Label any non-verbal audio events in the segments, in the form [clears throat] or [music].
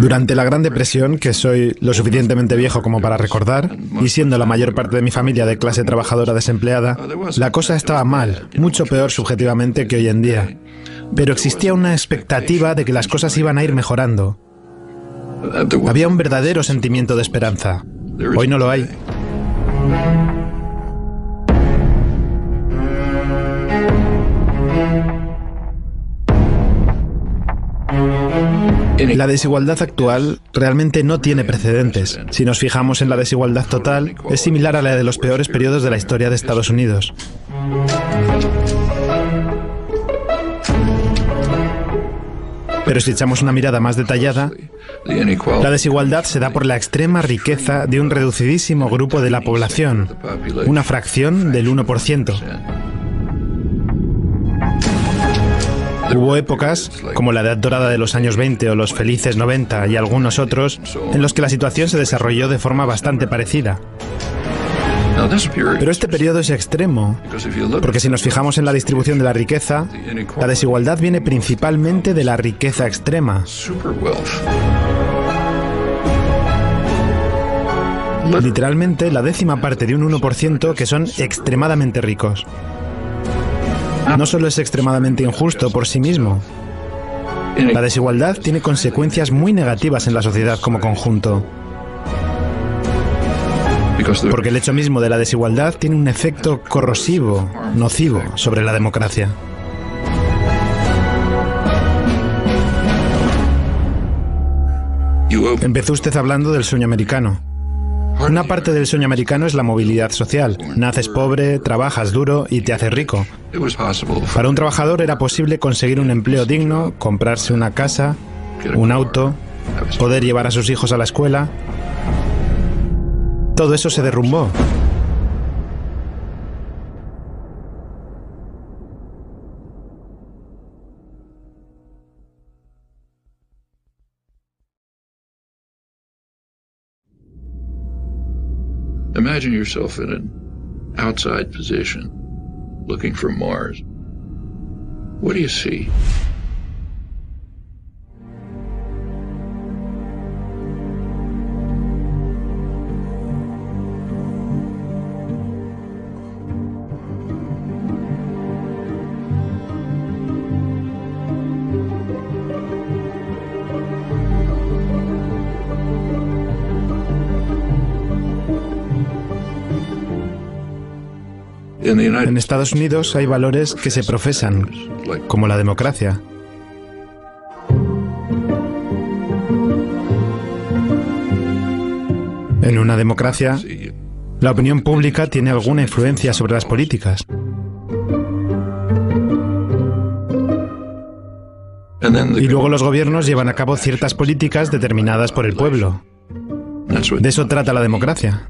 Durante la Gran Depresión, que soy lo suficientemente viejo como para recordar, y siendo la mayor parte de mi familia de clase trabajadora desempleada, la cosa estaba mal, mucho peor subjetivamente que hoy en día. Pero existía una expectativa de que las cosas iban a ir mejorando. Había un verdadero sentimiento de esperanza. Hoy no lo hay. La desigualdad actual realmente no tiene precedentes. Si nos fijamos en la desigualdad total, es similar a la de los peores periodos de la historia de Estados Unidos. Pero si echamos una mirada más detallada, la desigualdad se da por la extrema riqueza de un reducidísimo grupo de la población, una fracción del 1%. Hubo épocas, como la edad dorada de los años 20 o los felices 90 y algunos otros, en los que la situación se desarrolló de forma bastante parecida. Pero este periodo es extremo, porque si nos fijamos en la distribución de la riqueza, la desigualdad viene principalmente de la riqueza extrema. Literalmente la décima parte de un 1% que son extremadamente ricos no solo es extremadamente injusto por sí mismo, la desigualdad tiene consecuencias muy negativas en la sociedad como conjunto. Porque el hecho mismo de la desigualdad tiene un efecto corrosivo, nocivo sobre la democracia. Empezó usted hablando del sueño americano. Una parte del sueño americano es la movilidad social. Naces pobre, trabajas duro y te haces rico. Para un trabajador era posible conseguir un empleo digno, comprarse una casa, un auto, poder llevar a sus hijos a la escuela. Todo eso se derrumbó. Imagine yourself in an outside position looking for Mars. What do you see? En Estados Unidos hay valores que se profesan, como la democracia. En una democracia, la opinión pública tiene alguna influencia sobre las políticas. Y luego los gobiernos llevan a cabo ciertas políticas determinadas por el pueblo. De eso trata la democracia.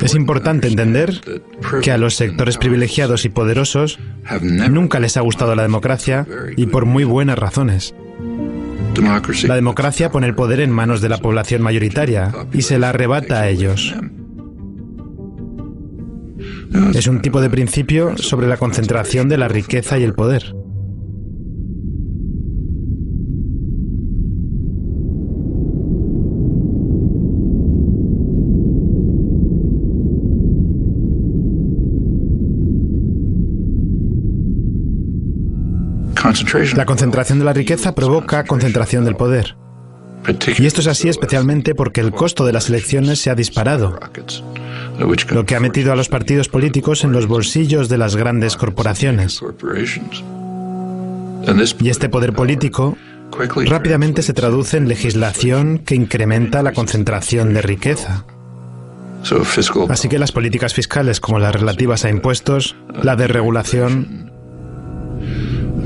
Es importante entender que a los sectores privilegiados y poderosos nunca les ha gustado la democracia y por muy buenas razones. La democracia pone el poder en manos de la población mayoritaria y se la arrebata a ellos. Es un tipo de principio sobre la concentración de la riqueza y el poder. La concentración de la riqueza provoca concentración del poder. Y esto es así especialmente porque el costo de las elecciones se ha disparado, lo que ha metido a los partidos políticos en los bolsillos de las grandes corporaciones. Y este poder político rápidamente se traduce en legislación que incrementa la concentración de riqueza. Así que las políticas fiscales como las relativas a impuestos, la desregulación,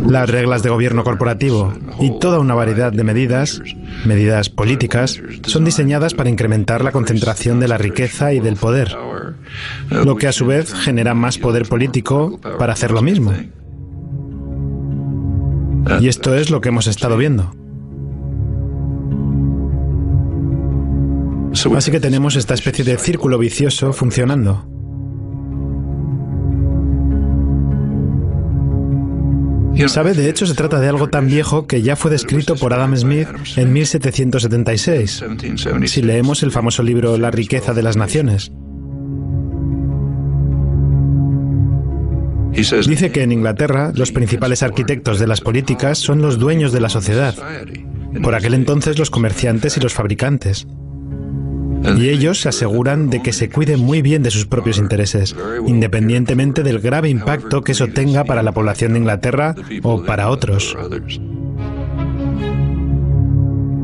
las reglas de gobierno corporativo y toda una variedad de medidas, medidas políticas, son diseñadas para incrementar la concentración de la riqueza y del poder, lo que a su vez genera más poder político para hacer lo mismo. Y esto es lo que hemos estado viendo. Así que tenemos esta especie de círculo vicioso funcionando. Sabe, de hecho, se trata de algo tan viejo que ya fue descrito por Adam Smith en 1776, si leemos el famoso libro La riqueza de las naciones. Dice que en Inglaterra los principales arquitectos de las políticas son los dueños de la sociedad, por aquel entonces los comerciantes y los fabricantes. Y ellos se aseguran de que se cuiden muy bien de sus propios intereses, independientemente del grave impacto que eso tenga para la población de Inglaterra o para otros.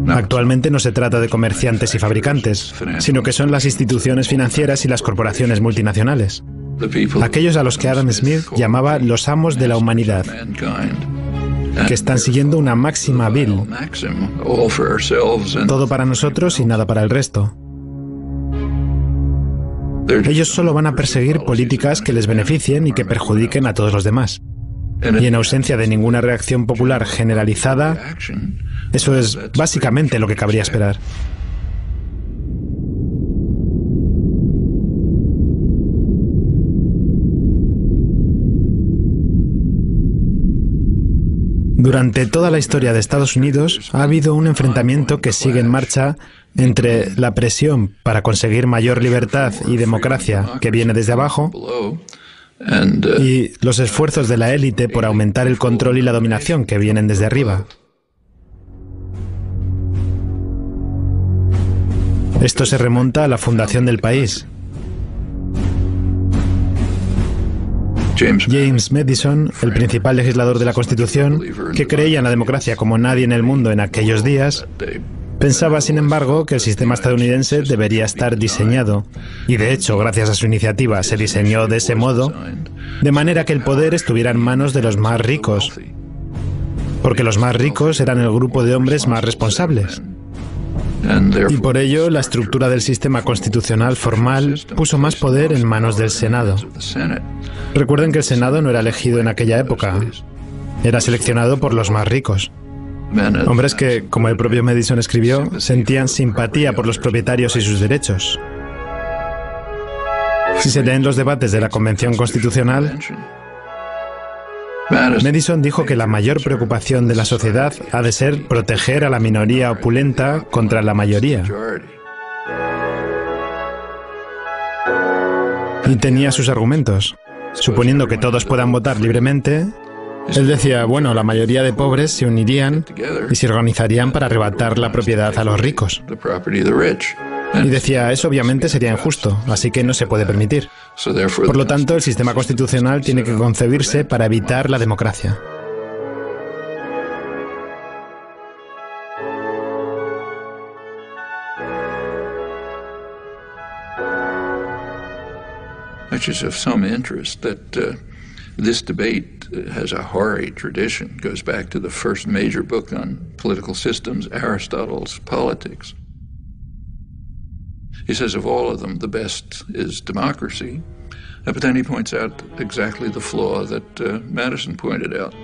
Actualmente no se trata de comerciantes y fabricantes, sino que son las instituciones financieras y las corporaciones multinacionales. Aquellos a los que Adam Smith llamaba los amos de la humanidad, que están siguiendo una máxima vil. Todo para nosotros y nada para el resto. Ellos solo van a perseguir políticas que les beneficien y que perjudiquen a todos los demás. Y en ausencia de ninguna reacción popular generalizada, eso es básicamente lo que cabría esperar. Durante toda la historia de Estados Unidos ha habido un enfrentamiento que sigue en marcha entre la presión para conseguir mayor libertad y democracia que viene desde abajo y los esfuerzos de la élite por aumentar el control y la dominación que vienen desde arriba. Esto se remonta a la fundación del país, James Madison, el principal legislador de la Constitución, que creía en la democracia como nadie en el mundo en aquellos días, Pensaba, sin embargo, que el sistema estadounidense debería estar diseñado, y de hecho, gracias a su iniciativa, se diseñó de ese modo, de manera que el poder estuviera en manos de los más ricos, porque los más ricos eran el grupo de hombres más responsables. Y por ello, la estructura del sistema constitucional formal puso más poder en manos del Senado. Recuerden que el Senado no era elegido en aquella época, era seleccionado por los más ricos. Hombres que, como el propio Madison escribió, sentían simpatía por los propietarios y sus derechos. Si se leen los debates de la Convención Constitucional, Madison dijo que la mayor preocupación de la sociedad ha de ser proteger a la minoría opulenta contra la mayoría. Y tenía sus argumentos. Suponiendo que todos puedan votar libremente, él decía, bueno, la mayoría de pobres se unirían y se organizarían para arrebatar la propiedad a los ricos. Y decía, eso obviamente sería injusto, así que no se puede permitir. Por lo tanto, el sistema constitucional tiene que concebirse para evitar la democracia. This debate has a hoary tradition, goes back to the first major book on political systems, Aristotle's Politics. He says of all of them, the best is democracy, uh, but then he points out exactly the flaw that uh, Madison pointed out.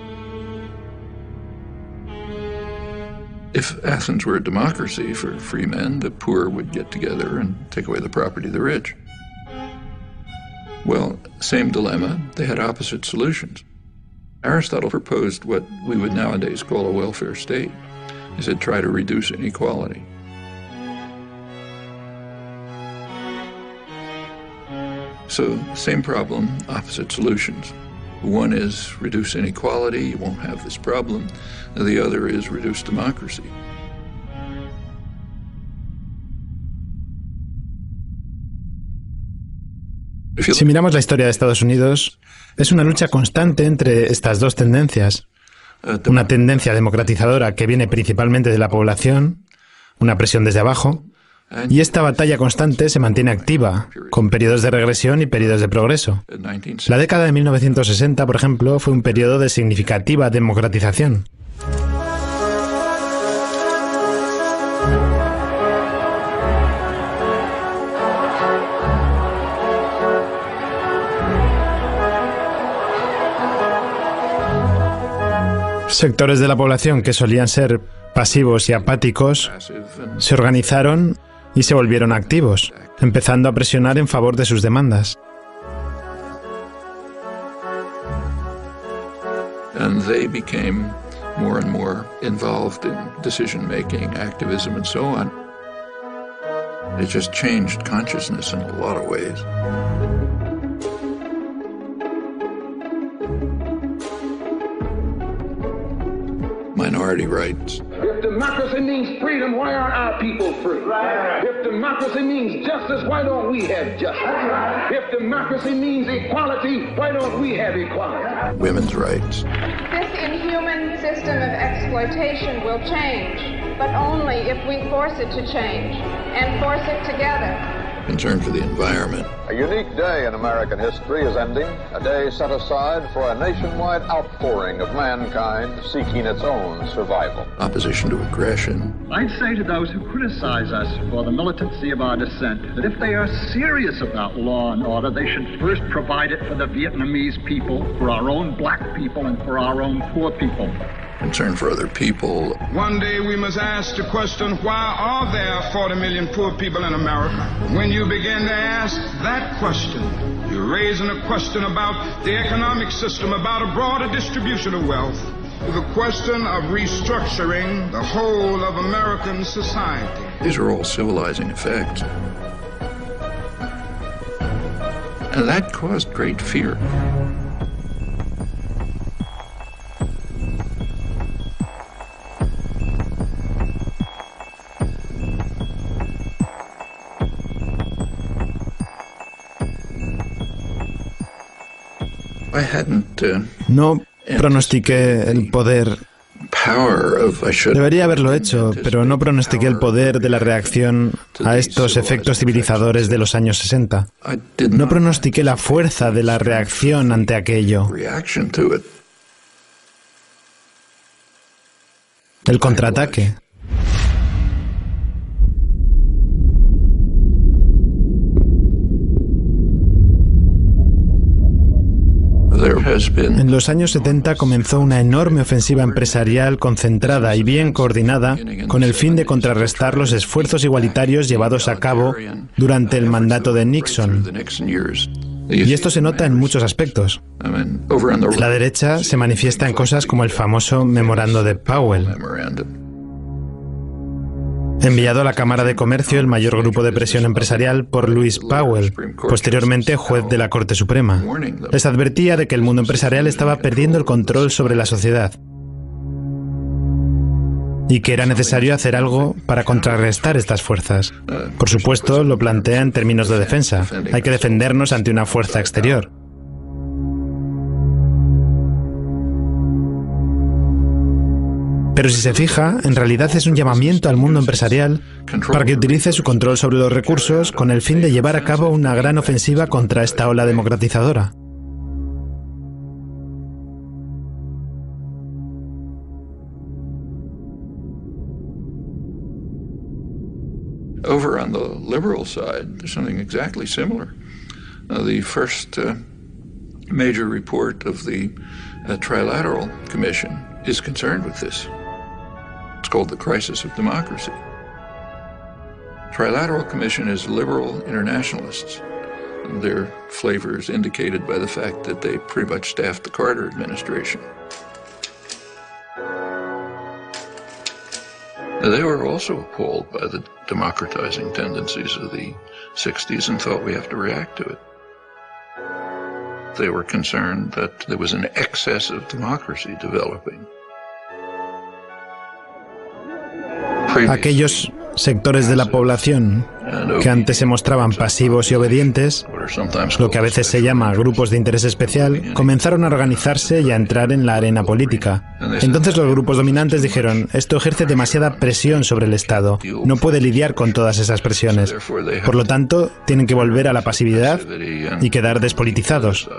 If Athens were a democracy for free men, the poor would get together and take away the property of the rich. Well, same dilemma, they had opposite solutions. Aristotle proposed what we would nowadays call a welfare state. He said, try to reduce inequality. So, same problem, opposite solutions. One is reduce inequality, you won't have this problem. The other is reduce democracy. Si miramos la historia de Estados Unidos, es una lucha constante entre estas dos tendencias. Una tendencia democratizadora que viene principalmente de la población, una presión desde abajo, y esta batalla constante se mantiene activa, con periodos de regresión y periodos de progreso. La década de 1960, por ejemplo, fue un periodo de significativa democratización. Sectores de la población que solían ser pasivos y apáticos se organizaron y se volvieron activos, empezando a presionar en favor de sus demandas. And they became more and more involved in decision making, activism, and so on. It just changed consciousness in a lot of ways. Minority rights. If democracy means freedom, why aren't our people free? Right. If democracy means justice, why don't we have justice? Right. If democracy means equality, why don't we have equality? Women's rights. This inhuman system of exploitation will change, but only if we force it to change and force it together concern for the environment. A unique day in American history is ending, a day set aside for a nationwide outpouring of mankind seeking its own survival. Opposition to aggression. I'd say to those who criticize us for the militancy of our dissent that if they are serious about law and order, they should first provide it for the Vietnamese people, for our own black people, and for our own poor people concern for other people. One day we must ask the question, why are there 40 million poor people in America? When you begin to ask that question, you're raising a question about the economic system, about a broader distribution of wealth, the question of restructuring the whole of American society. These are all civilizing effects. And that caused great fear. No pronostiqué el poder. Debería haberlo hecho, pero no pronostiqué el poder de la reacción a estos efectos civilizadores de los años 60. No pronostiqué la fuerza de la reacción ante aquello. El contraataque. En los años 70 comenzó una enorme ofensiva empresarial concentrada y bien coordinada con el fin de contrarrestar los esfuerzos igualitarios llevados a cabo durante el mandato de Nixon. Y esto se nota en muchos aspectos. La derecha se manifiesta en cosas como el famoso memorando de Powell enviado a la Cámara de Comercio el mayor grupo de presión empresarial por Louis Powell, posteriormente juez de la Corte Suprema. Les advertía de que el mundo empresarial estaba perdiendo el control sobre la sociedad y que era necesario hacer algo para contrarrestar estas fuerzas. Por supuesto, lo plantea en términos de defensa. Hay que defendernos ante una fuerza exterior. Pero si se fija, en realidad es un llamamiento al mundo empresarial para que utilice su control sobre los recursos con el fin de llevar a cabo una gran ofensiva contra esta ola democratizadora. Over on the liberal side, there's something exactly similar. Uh, the first uh, major report of the uh, Trilateral Commission is concerned with this. It's called the crisis of democracy. Trilateral Commission is liberal internationalists. Their flavor is indicated by the fact that they pretty much staffed the Carter administration. They were also appalled by the democratizing tendencies of the 60s and thought we have to react to it. They were concerned that there was an excess of democracy developing. Aquellos sectores de la población que antes se mostraban pasivos y obedientes, lo que a veces se llama grupos de interés especial, comenzaron a organizarse y a entrar en la arena política. Entonces los grupos dominantes dijeron, esto ejerce demasiada presión sobre el Estado, no puede lidiar con todas esas presiones. Por lo tanto, tienen que volver a la pasividad y quedar despolitizados.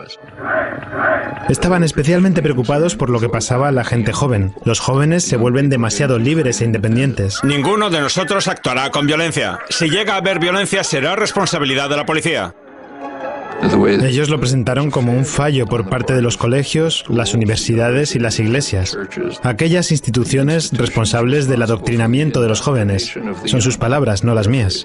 Estaban especialmente preocupados por lo que pasaba a la gente joven. Los jóvenes se vuelven demasiado libres e independientes. Ninguno de nosotros actuará con violencia. Si llega haber violencia, será responsabilidad de la policía. Ellos lo presentaron como un fallo por parte de los colegios, las universidades y las iglesias, aquellas instituciones responsables del adoctrinamiento de los jóvenes. Son sus palabras, no las mías.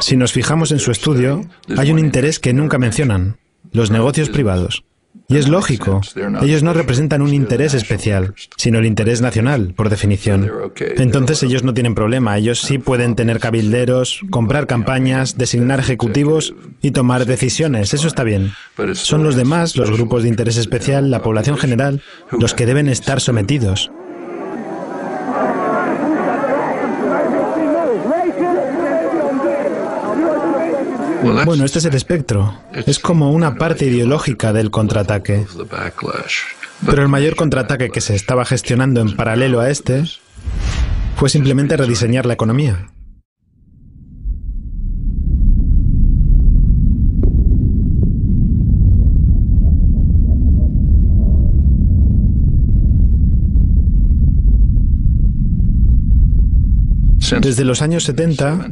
Si nos fijamos en su estudio, hay un interés que nunca mencionan, los negocios privados. Y es lógico, ellos no representan un interés especial, sino el interés nacional, por definición. Entonces ellos no tienen problema, ellos sí pueden tener cabilderos, comprar campañas, designar ejecutivos y tomar decisiones, eso está bien. Son los demás, los grupos de interés especial, la población general, los que deben estar sometidos. Bueno, este es el espectro. Es como una parte ideológica del contraataque. Pero el mayor contraataque que se estaba gestionando en paralelo a este fue simplemente rediseñar la economía. Desde los años 70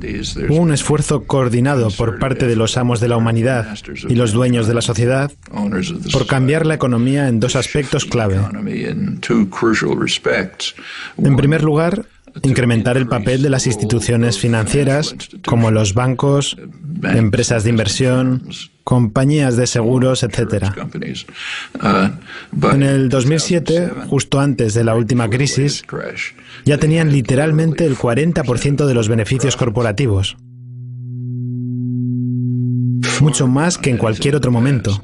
hubo un esfuerzo coordinado por parte de los amos de la humanidad y los dueños de la sociedad por cambiar la economía en dos aspectos clave. En primer lugar, incrementar el papel de las instituciones financieras como los bancos, empresas de inversión, compañías de seguros, etc. En el 2007, justo antes de la última crisis, ya tenían literalmente el 40% de los beneficios corporativos. Mucho más que en cualquier otro momento.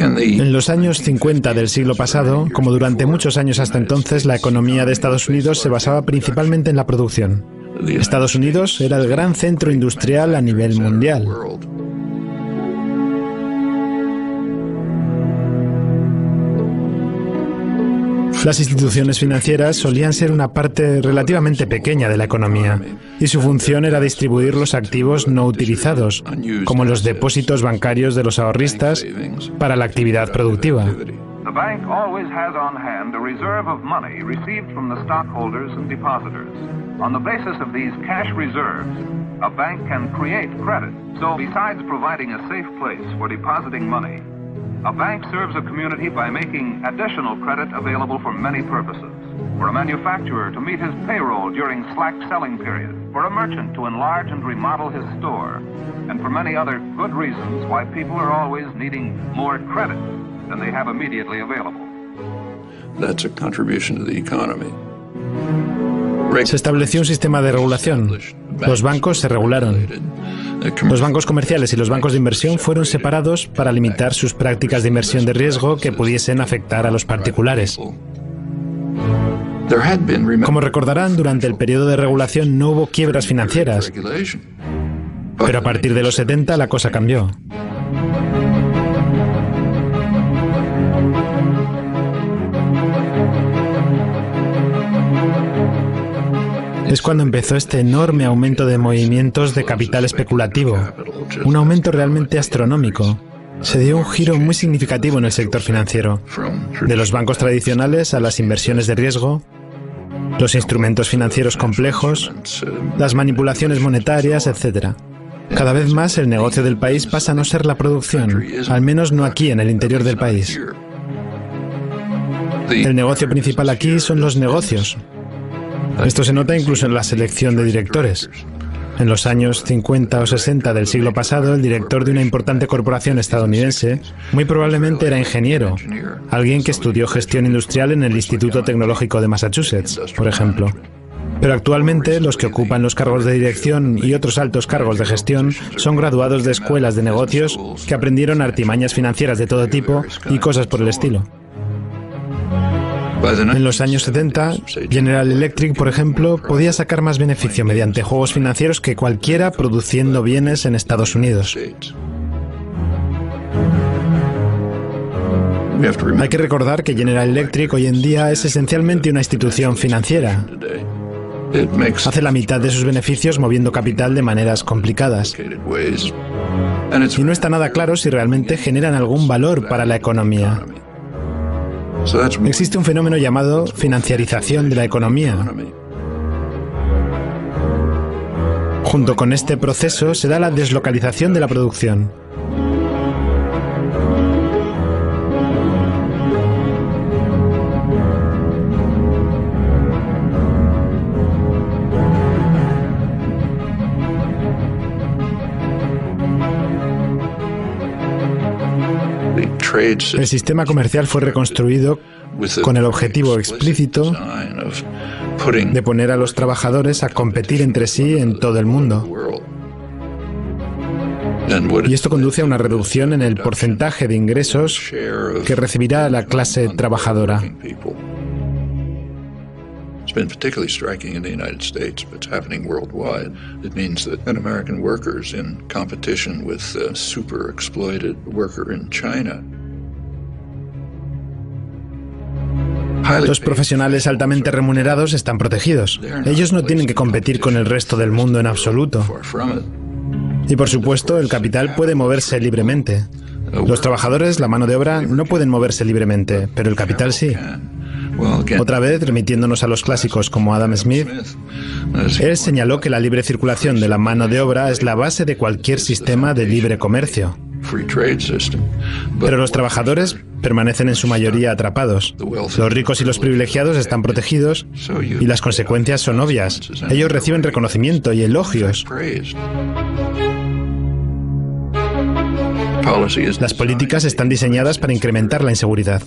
En los años 50 del siglo pasado, como durante muchos años hasta entonces, la economía de Estados Unidos se basaba principalmente en la producción. Estados Unidos era el gran centro industrial a nivel mundial. Las instituciones financieras solían ser una parte relativamente pequeña de la economía y su función era distribuir los activos no utilizados, como los depósitos bancarios de los ahorristas, para la actividad productiva. The bank always has on hand a reserve of money received from the stockholders and depositors. On the basis of these cash reserves, a bank can create credit. So, besides providing a safe place for depositing money, a bank serves a community by making additional credit available for many purposes. For a manufacturer to meet his payroll during slack selling periods, for a merchant to enlarge and remodel his store, and for many other good reasons why people are always needing more credit than they have immediately available. That's a contribution to the economy. Se estableció un sistema de regulación. Los bancos se regularon. Los bancos comerciales y los bancos de inversión fueron separados para limitar sus prácticas de inversión de riesgo que pudiesen afectar a los particulares. Como recordarán, durante el periodo de regulación no hubo quiebras financieras, pero a partir de los 70 la cosa cambió. Es cuando empezó este enorme aumento de movimientos de capital especulativo, un aumento realmente astronómico. Se dio un giro muy significativo en el sector financiero, de los bancos tradicionales a las inversiones de riesgo, los instrumentos financieros complejos, las manipulaciones monetarias, etc. Cada vez más el negocio del país pasa a no ser la producción, al menos no aquí en el interior del país. El negocio principal aquí son los negocios, esto se nota incluso en la selección de directores. En los años 50 o 60 del siglo pasado, el director de una importante corporación estadounidense muy probablemente era ingeniero, alguien que estudió gestión industrial en el Instituto Tecnológico de Massachusetts, por ejemplo. Pero actualmente los que ocupan los cargos de dirección y otros altos cargos de gestión son graduados de escuelas de negocios que aprendieron artimañas financieras de todo tipo y cosas por el estilo. En los años 70, General Electric, por ejemplo, podía sacar más beneficio mediante juegos financieros que cualquiera produciendo bienes en Estados Unidos. Hay que recordar que General Electric hoy en día es esencialmente una institución financiera. Hace la mitad de sus beneficios moviendo capital de maneras complicadas. Y no está nada claro si realmente generan algún valor para la economía. Existe un fenómeno llamado financiarización de la economía. Junto con este proceso se da la deslocalización de la producción. El sistema comercial fue reconstruido con el objetivo explícito de poner a los trabajadores a competir entre sí en todo el mundo. Y esto conduce a una reducción en el porcentaje de ingresos que recibirá la clase trabajadora. It's been particularly striking in the United States, but it's happening worldwide. It means that an American worker is in competition with a super exploited worker in China. Los profesionales altamente remunerados están protegidos. Ellos no tienen que competir con el resto del mundo en absoluto. Y por supuesto, el capital puede moverse libremente. Los trabajadores, la mano de obra, no pueden moverse libremente, pero el capital sí. Otra vez, remitiéndonos a los clásicos como Adam Smith, él señaló que la libre circulación de la mano de obra es la base de cualquier sistema de libre comercio. Pero los trabajadores permanecen en su mayoría atrapados. Los ricos y los privilegiados están protegidos y las consecuencias son obvias. Ellos reciben reconocimiento y elogios. Las políticas están diseñadas para incrementar la inseguridad.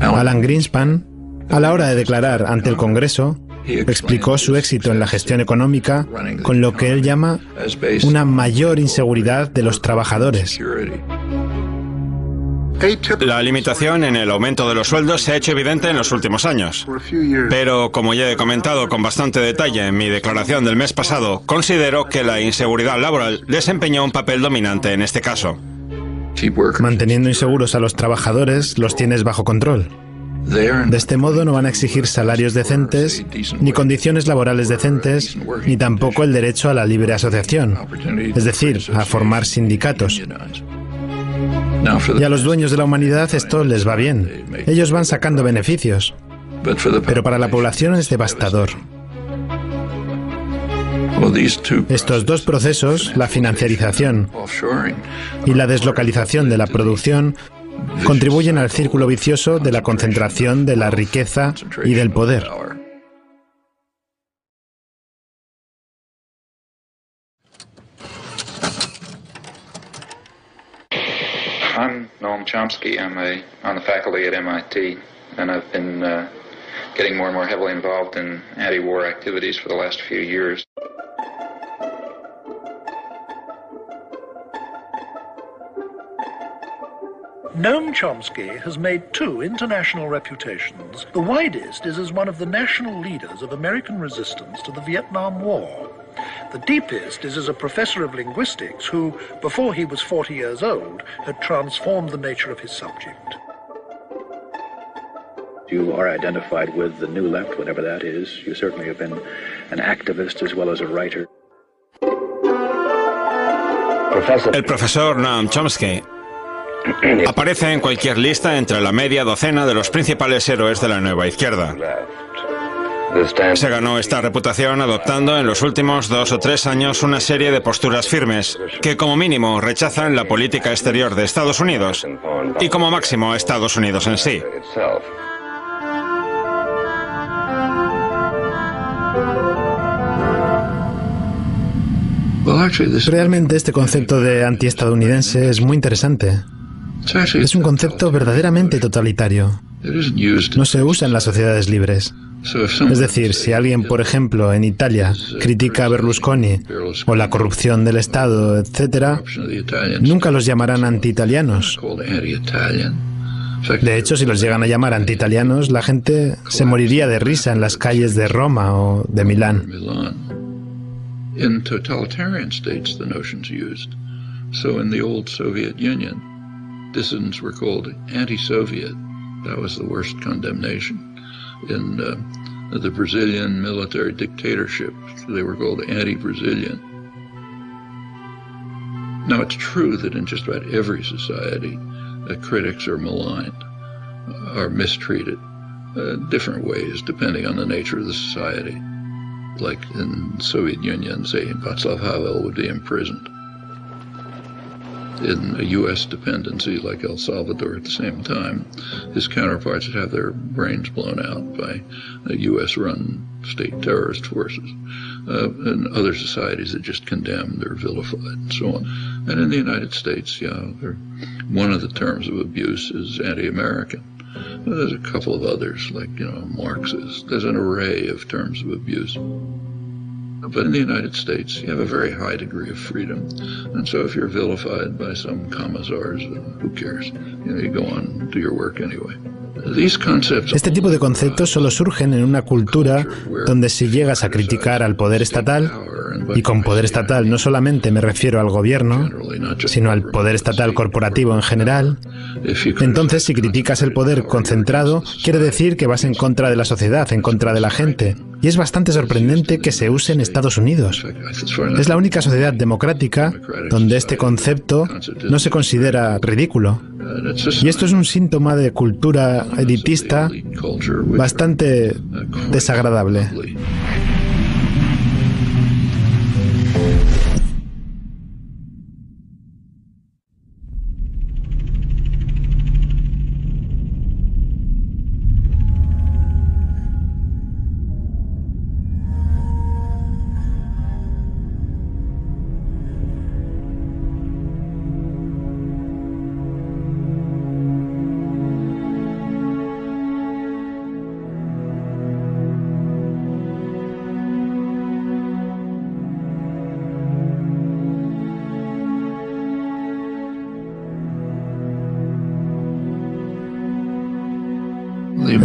Alan Greenspan, a la hora de declarar ante el Congreso, explicó su éxito en la gestión económica con lo que él llama una mayor inseguridad de los trabajadores. La limitación en el aumento de los sueldos se ha hecho evidente en los últimos años. Pero, como ya he comentado con bastante detalle en mi declaración del mes pasado, considero que la inseguridad laboral desempeñó un papel dominante en este caso. Manteniendo inseguros a los trabajadores, los tienes bajo control. De este modo no van a exigir salarios decentes, ni condiciones laborales decentes, ni tampoco el derecho a la libre asociación, es decir, a formar sindicatos. Y a los dueños de la humanidad esto les va bien. Ellos van sacando beneficios. Pero para la población es devastador. Estos dos procesos, la financiarización y la deslocalización de la producción, contribuyen al círculo vicioso de la concentración de la riqueza y del poder. Chomsky. I'm a, on the faculty at MIT, and I've been uh, getting more and more heavily involved in anti-war activities for the last few years. Noam Chomsky has made two international reputations. The widest is as one of the national leaders of American resistance to the Vietnam War. The deepest is as a professor of linguistics who, before he was 40 years old, had transformed the nature of his subject. You are identified with the New Left, whatever that is. You certainly have been an activist as well as a writer. El profesor Noam Chomsky [clears throat] Aparece en cualquier lista entre la media docena de los principales héroes de la nueva izquierda. Se ganó esta reputación adoptando en los últimos dos o tres años una serie de posturas firmes que como mínimo rechazan la política exterior de Estados Unidos y como máximo Estados Unidos en sí. Realmente este concepto de antiestadounidense es muy interesante. Es un concepto verdaderamente totalitario. No se usa en las sociedades libres. Es decir, si alguien, por ejemplo, en Italia critica a Berlusconi o la corrupción del Estado, etc., nunca los llamarán anti-italianos. De hecho, si los llegan a llamar anti-italianos, la gente se moriría de risa en las calles de Roma o de Milán. dissidents were called anti-Soviet. That was the worst condemnation. In uh, the Brazilian military dictatorship, they were called anti-Brazilian. Now, it's true that in just about every society, uh, critics are maligned, uh, are mistreated, uh, different ways depending on the nature of the society. Like in Soviet Union, say Václav Havel would be imprisoned in a U.S. dependency like El Salvador at the same time, his counterparts would have their brains blown out by U.S. run state terrorist forces. Uh, and other societies that just condemned or vilified and so on. And in the United States, yeah, one of the terms of abuse is anti-American. There's a couple of others, like, you know, Marxist. There's an array of terms of abuse. But in the United States, you have a very high degree of freedom. And so if you're vilified by some commissars, who cares? You know, you go on, do your work anyway. Este tipo de conceptos solo surgen en una cultura donde si llegas a criticar al poder estatal, y con poder estatal no solamente me refiero al gobierno, sino al poder estatal corporativo en general, entonces si criticas el poder concentrado, quiere decir que vas en contra de la sociedad, en contra de la gente. Y es bastante sorprendente que se use en Estados Unidos. Es la única sociedad democrática donde este concepto no se considera ridículo. Y esto es un síntoma de cultura elitista bastante desagradable.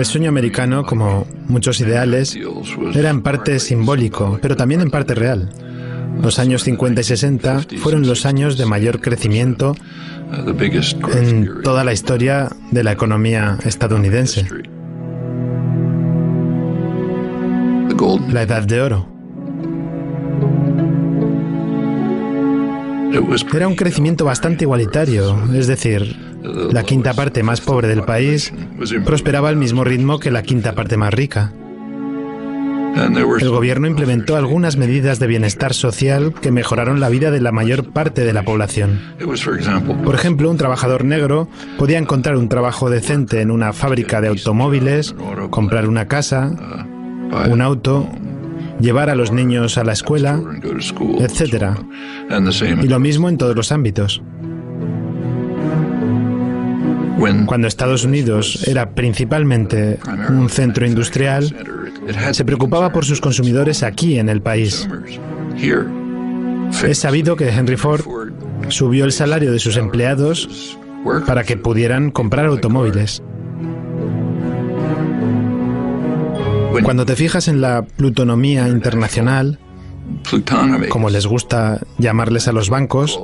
El sueño americano, como muchos ideales, era en parte simbólico, pero también en parte real. Los años 50 y 60 fueron los años de mayor crecimiento en toda la historia de la economía estadounidense. La edad de oro. Era un crecimiento bastante igualitario, es decir, la quinta parte más pobre del país prosperaba al mismo ritmo que la quinta parte más rica. El gobierno implementó algunas medidas de bienestar social que mejoraron la vida de la mayor parte de la población. Por ejemplo, un trabajador negro podía encontrar un trabajo decente en una fábrica de automóviles, comprar una casa, un auto, llevar a los niños a la escuela, etc. Y lo mismo en todos los ámbitos. Cuando Estados Unidos era principalmente un centro industrial, se preocupaba por sus consumidores aquí en el país. Es sabido que Henry Ford subió el salario de sus empleados para que pudieran comprar automóviles. Cuando te fijas en la plutonomía internacional, como les gusta llamarles a los bancos,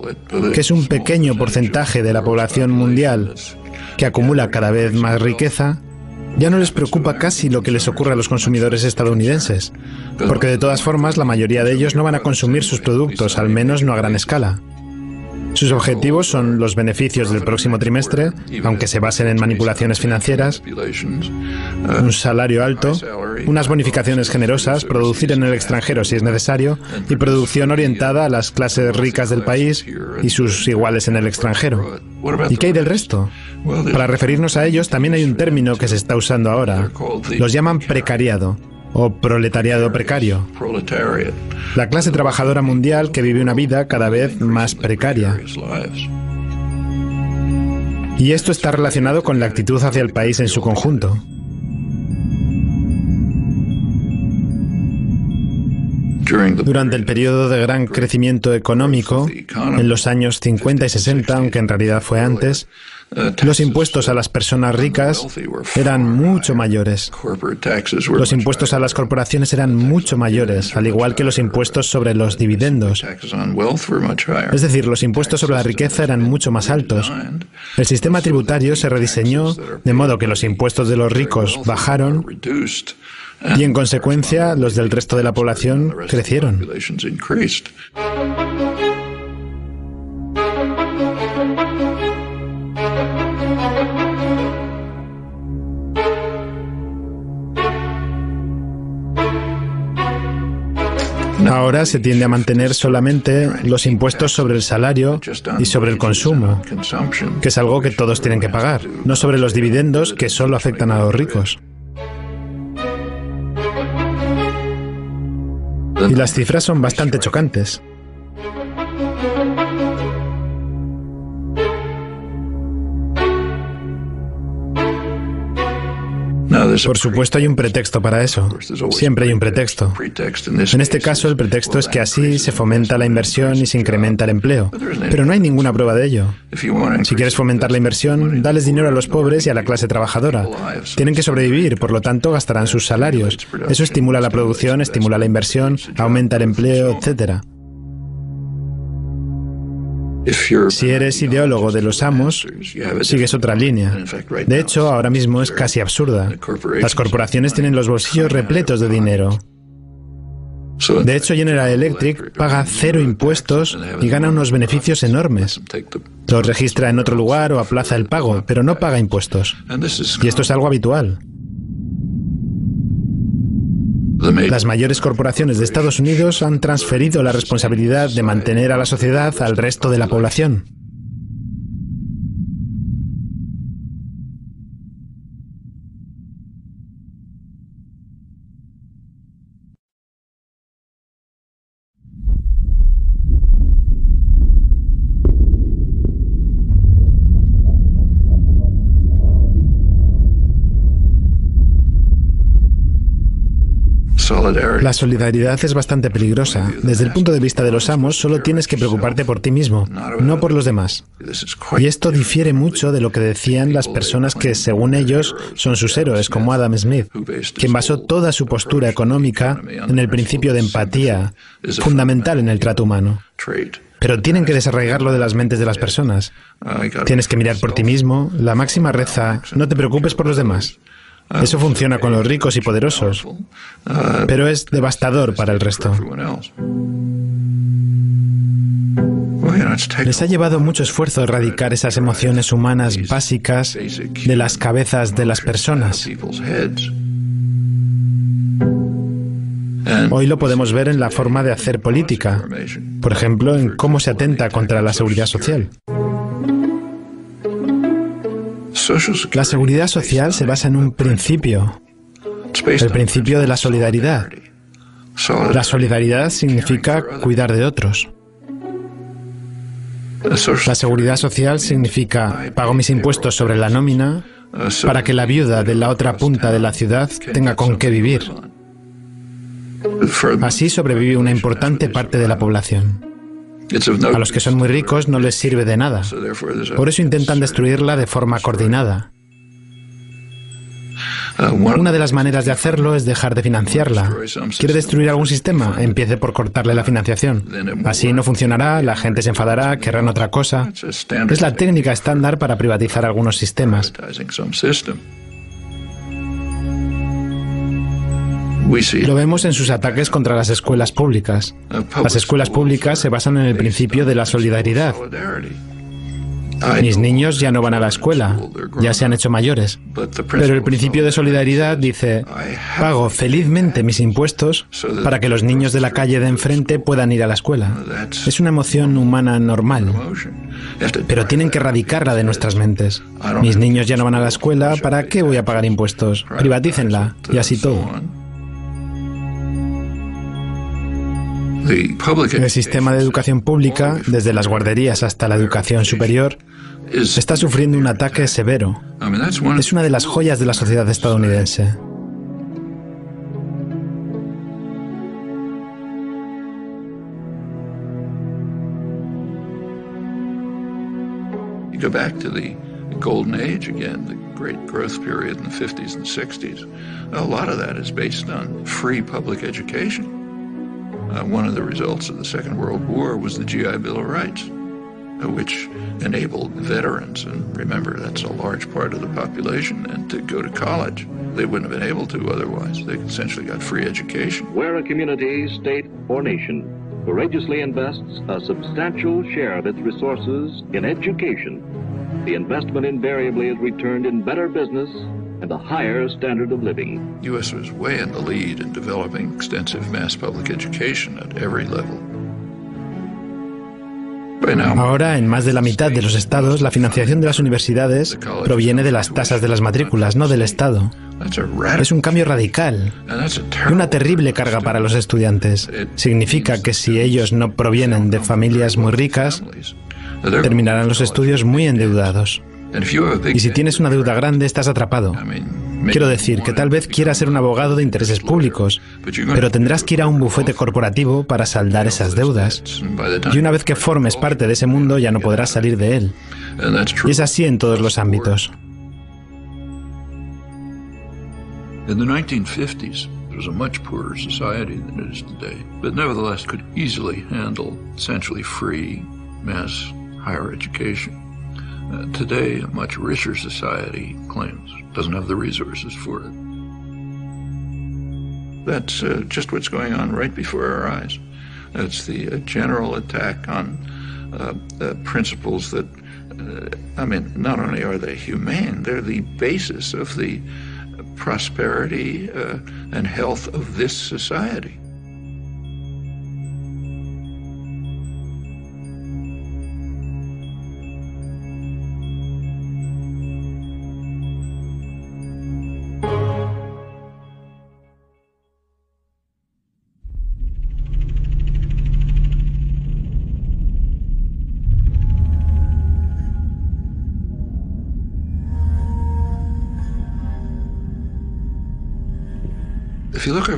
que es un pequeño porcentaje de la población mundial que acumula cada vez más riqueza, ya no les preocupa casi lo que les ocurre a los consumidores estadounidenses, porque de todas formas la mayoría de ellos no van a consumir sus productos, al menos no a gran escala. Sus objetivos son los beneficios del próximo trimestre, aunque se basen en manipulaciones financieras, un salario alto, unas bonificaciones generosas, producir en el extranjero si es necesario, y producción orientada a las clases ricas del país y sus iguales en el extranjero. ¿Y qué hay del resto? Para referirnos a ellos también hay un término que se está usando ahora. Los llaman precariado o proletariado precario, la clase trabajadora mundial que vive una vida cada vez más precaria. Y esto está relacionado con la actitud hacia el país en su conjunto. Durante el periodo de gran crecimiento económico, en los años 50 y 60, aunque en realidad fue antes, los impuestos a las personas ricas eran mucho mayores. Los impuestos a las corporaciones eran mucho mayores, al igual que los impuestos sobre los dividendos. Es decir, los impuestos sobre la riqueza eran mucho más altos. El sistema tributario se rediseñó de modo que los impuestos de los ricos bajaron y en consecuencia los del resto de la población crecieron. Ahora se tiende a mantener solamente los impuestos sobre el salario y sobre el consumo, que es algo que todos tienen que pagar, no sobre los dividendos que solo afectan a los ricos. Y las cifras son bastante chocantes. Por supuesto hay un pretexto para eso. Siempre hay un pretexto. En este caso el pretexto es que así se fomenta la inversión y se incrementa el empleo. Pero no hay ninguna prueba de ello. Si quieres fomentar la inversión, dales dinero a los pobres y a la clase trabajadora. Tienen que sobrevivir, por lo tanto gastarán sus salarios. Eso estimula la producción, estimula la inversión, aumenta el empleo, etcétera. Si eres ideólogo de los amos, sigues otra línea. De hecho, ahora mismo es casi absurda. Las corporaciones tienen los bolsillos repletos de dinero. De hecho, General Electric paga cero impuestos y gana unos beneficios enormes. Los registra en otro lugar o aplaza el pago, pero no paga impuestos. Y esto es algo habitual. Las mayores corporaciones de Estados Unidos han transferido la responsabilidad de mantener a la sociedad al resto de la población. La solidaridad es bastante peligrosa. Desde el punto de vista de los amos, solo tienes que preocuparte por ti mismo, no por los demás. Y esto difiere mucho de lo que decían las personas que, según ellos, son sus héroes, como Adam Smith, quien basó toda su postura económica en el principio de empatía, fundamental en el trato humano. Pero tienen que desarraigarlo de las mentes de las personas. Tienes que mirar por ti mismo. La máxima reza, no te preocupes por los demás. Eso funciona con los ricos y poderosos, pero es devastador para el resto. Les ha llevado mucho esfuerzo erradicar esas emociones humanas básicas de las cabezas de las personas. Hoy lo podemos ver en la forma de hacer política, por ejemplo, en cómo se atenta contra la seguridad social. La seguridad social se basa en un principio, el principio de la solidaridad. La solidaridad significa cuidar de otros. La seguridad social significa pago mis impuestos sobre la nómina para que la viuda de la otra punta de la ciudad tenga con qué vivir. Así sobrevive una importante parte de la población. A los que son muy ricos no les sirve de nada. Por eso intentan destruirla de forma coordinada. Una de las maneras de hacerlo es dejar de financiarla. ¿Quiere destruir algún sistema? Empiece por cortarle la financiación. Así no funcionará, la gente se enfadará, querrán otra cosa. Es la técnica estándar para privatizar algunos sistemas. Lo vemos en sus ataques contra las escuelas públicas. Las escuelas públicas se basan en el principio de la solidaridad. Mis niños ya no van a la escuela, ya se han hecho mayores. Pero el principio de solidaridad dice, pago felizmente mis impuestos para que los niños de la calle de enfrente puedan ir a la escuela. Es una emoción humana normal, pero tienen que erradicarla de nuestras mentes. Mis niños ya no van a la escuela, ¿para qué voy a pagar impuestos? Privatícenla y así todo. El sistema de educación pública, desde las guarderías hasta la educación superior, está sufriendo un ataque severo. Es una de las joyas de la sociedad estadounidense. go back to the golden age again, the great growth period in the 50s and 60s. A lot of that is based on free public education. Uh, one of the results of the Second World War was the GI Bill of Rights, uh, which enabled veterans, and remember that's a large part of the population, and to go to college. They wouldn't have been able to otherwise. They essentially got free education. Where a community, state, or nation courageously invests a substantial share of its resources in education, the investment invariably is returned in better business and a higher standard of living. U.S. was way in the lead in developing extensive mass public education at every level. Ahora, en más de la mitad de los estados, la financiación de las universidades proviene de las tasas de las matrículas, no del Estado. Es un cambio radical y una terrible carga para los estudiantes. Significa que si ellos no provienen de familias muy ricas, terminarán los estudios muy endeudados. Y si tienes una deuda grande, estás atrapado. Quiero decir que tal vez quieras ser un abogado de intereses públicos, pero tendrás que ir a un bufete corporativo para saldar esas deudas. Y una vez que formes parte de ese mundo, ya no podrás salir de él. Y es así en todos los ámbitos. In the 1950s, it was a much poorer society than it is today, but nevertheless could easily handle essentially free mass higher education. Today, a much richer society claims doesn't have the resources for it. That's uh, just what's going on right before our eyes. That's the uh, general attack on uh, uh, principles that, uh, I mean, not only are they humane, they're the basis of the prosperity and health of this society.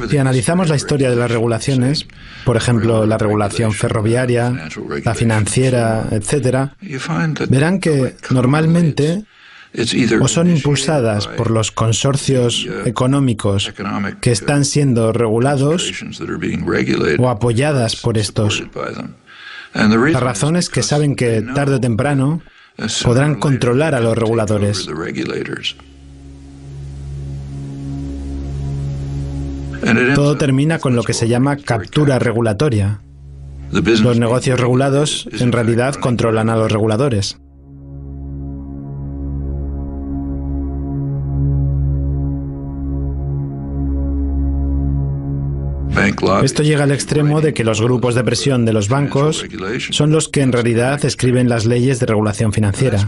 Si analizamos la historia de las regulaciones, por ejemplo, la regulación ferroviaria, la financiera, etc., verán que normalmente o son impulsadas por los consorcios económicos que están siendo regulados o apoyadas por estos. La razón es que saben que tarde o temprano podrán controlar a los reguladores. Todo termina con lo que se llama captura regulatoria. Los negocios regulados en realidad controlan a los reguladores. Esto llega al extremo de que los grupos de presión de los bancos son los que en realidad escriben las leyes de regulación financiera.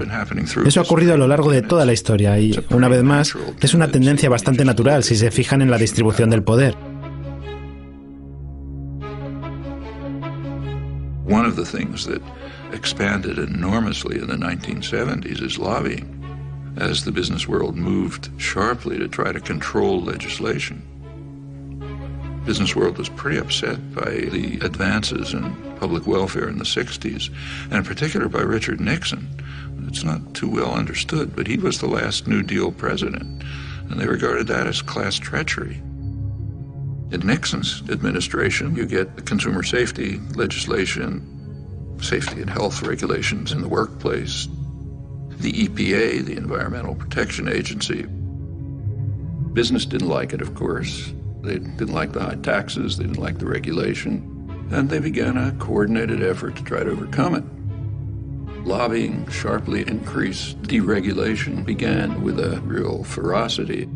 Eso ha ocurrido a lo largo de toda la historia y, una vez más, es una tendencia bastante natural si se fijan en la distribución del poder. One of the things that expanded enormously in the 1970s is lobbying, as the business world moved sharply to try to control legislation. Business world was pretty upset by the advances in public welfare in the 60s, and in particular by Richard Nixon. It's not too well understood, but he was the last New Deal president, and they regarded that as class treachery. In Nixon's administration, you get the consumer safety legislation, safety and health regulations in the workplace, the EPA, the Environmental Protection Agency. Business didn't like it, of course. They didn't like the high taxes, they didn't like the regulation, and they began a coordinated effort to try to overcome it. Lobbying sharply increased. Deregulation began with a real ferocity.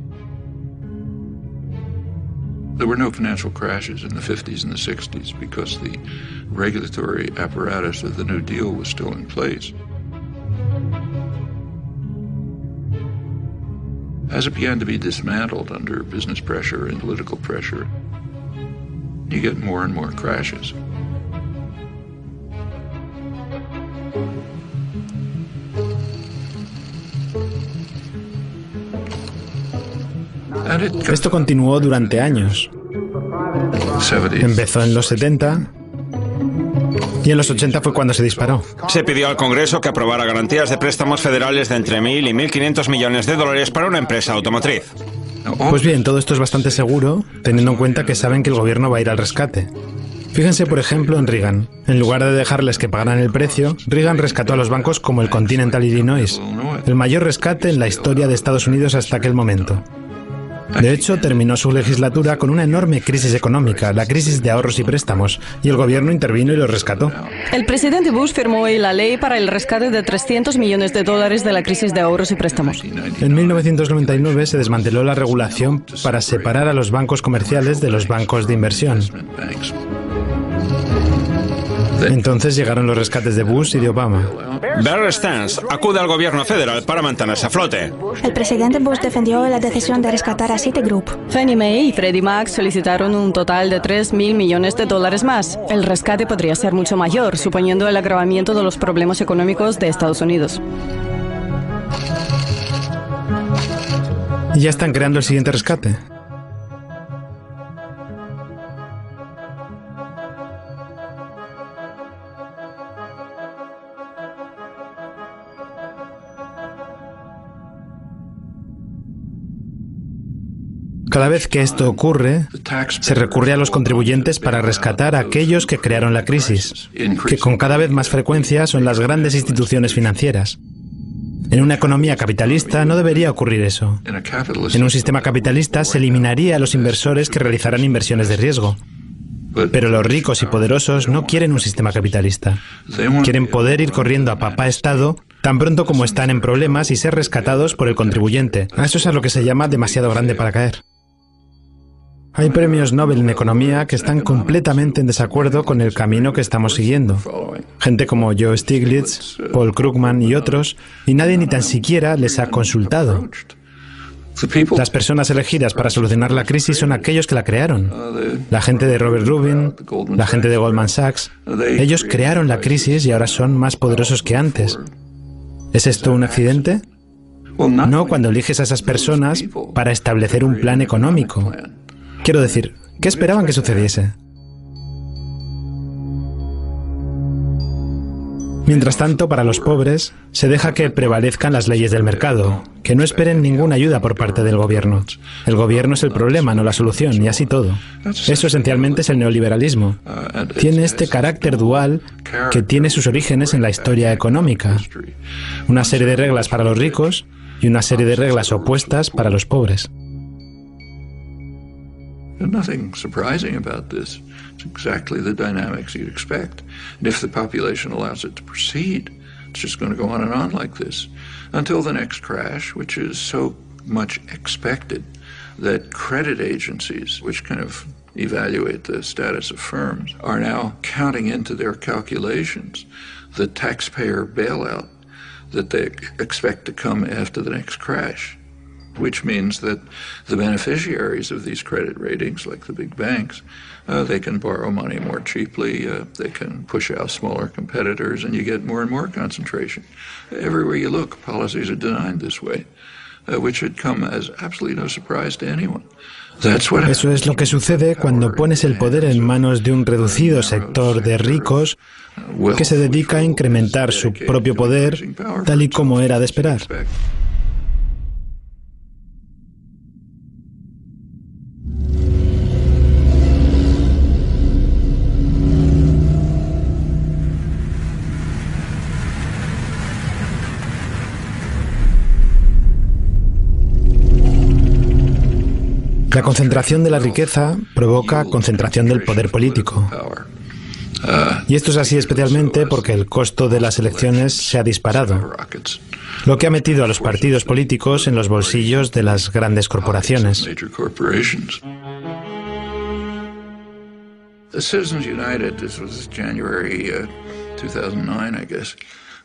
There were no financial crashes in the 50s and the 60s because the regulatory apparatus of the New Deal was still in place. As it began to be dismantled under business pressure and political pressure, you get more and more crashes. Esto continuó durante años. Empezó en los 70 y en los 80 fue cuando se disparó. Se pidió al Congreso que aprobara garantías de préstamos federales de entre 1.000 y 1.500 millones de dólares para una empresa automotriz. Pues bien, todo esto es bastante seguro, teniendo en cuenta que saben que el gobierno va a ir al rescate. Fíjense, por ejemplo, en Reagan. En lugar de dejarles que pagaran el precio, Reagan rescató a los bancos como el Continental Illinois, el mayor rescate en la historia de Estados Unidos hasta aquel momento. De hecho, terminó su legislatura con una enorme crisis económica, la crisis de ahorros y préstamos, y el gobierno intervino y lo rescató. El presidente Bush firmó hoy la ley para el rescate de 300 millones de dólares de la crisis de ahorros y préstamos. En 1999 se desmanteló la regulación para separar a los bancos comerciales de los bancos de inversión. Entonces llegaron los rescates de Bush y de Obama. Bear Stance acude al gobierno federal para mantenerse a flote. El presidente Bush defendió la decisión de rescatar a Citigroup. Fannie Mae y Freddie Mac solicitaron un total de 3 mil millones de dólares más. El rescate podría ser mucho mayor, suponiendo el agravamiento de los problemas económicos de Estados Unidos. Y ya están creando el siguiente rescate. Cada vez que esto ocurre, se recurre a los contribuyentes para rescatar a aquellos que crearon la crisis, que con cada vez más frecuencia son las grandes instituciones financieras. En una economía capitalista no debería ocurrir eso. En un sistema capitalista se eliminaría a los inversores que realizaran inversiones de riesgo. Pero los ricos y poderosos no quieren un sistema capitalista. Quieren poder ir corriendo a papá Estado tan pronto como están en problemas y ser rescatados por el contribuyente. A eso es a lo que se llama demasiado grande para caer. Hay premios Nobel en economía que están completamente en desacuerdo con el camino que estamos siguiendo. Gente como Joe Stiglitz, Paul Krugman y otros, y nadie ni tan siquiera les ha consultado. Las personas elegidas para solucionar la crisis son aquellos que la crearon. La gente de Robert Rubin, la gente de Goldman Sachs. Ellos crearon la crisis y ahora son más poderosos que antes. ¿Es esto un accidente? No cuando eliges a esas personas para establecer un plan económico. Quiero decir, ¿qué esperaban que sucediese? Mientras tanto, para los pobres, se deja que prevalezcan las leyes del mercado, que no esperen ninguna ayuda por parte del gobierno. El gobierno es el problema, no la solución, y así todo. Eso esencialmente es el neoliberalismo. Tiene este carácter dual que tiene sus orígenes en la historia económica. Una serie de reglas para los ricos y una serie de reglas opuestas para los pobres. There's nothing surprising about this. It's exactly the dynamics you'd expect. And if the population allows it to proceed, it's just going to go on and on like this until the next crash, which is so much expected that credit agencies, which kind of evaluate the status of firms, are now counting into their calculations the taxpayer bailout that they expect to come after the next crash which means that the beneficiaries of these credit ratings, like the big banks, uh, they can borrow money more cheaply, uh, they can push out smaller competitors, and you get more and more concentration. Everywhere you look, policies are designed this way, uh, which should come as absolutely no surprise to anyone. Eso es lo que sucede cuando pones el poder en manos de un reducido sector de ricos que se dedica a incrementar su propio poder tal y como era de esperar. La concentración de la riqueza provoca concentración del poder político. Y esto es así especialmente porque el costo de las elecciones se ha disparado, lo que ha metido a los partidos políticos en los bolsillos de las grandes corporaciones. Citizens United, this was January 2009, uh.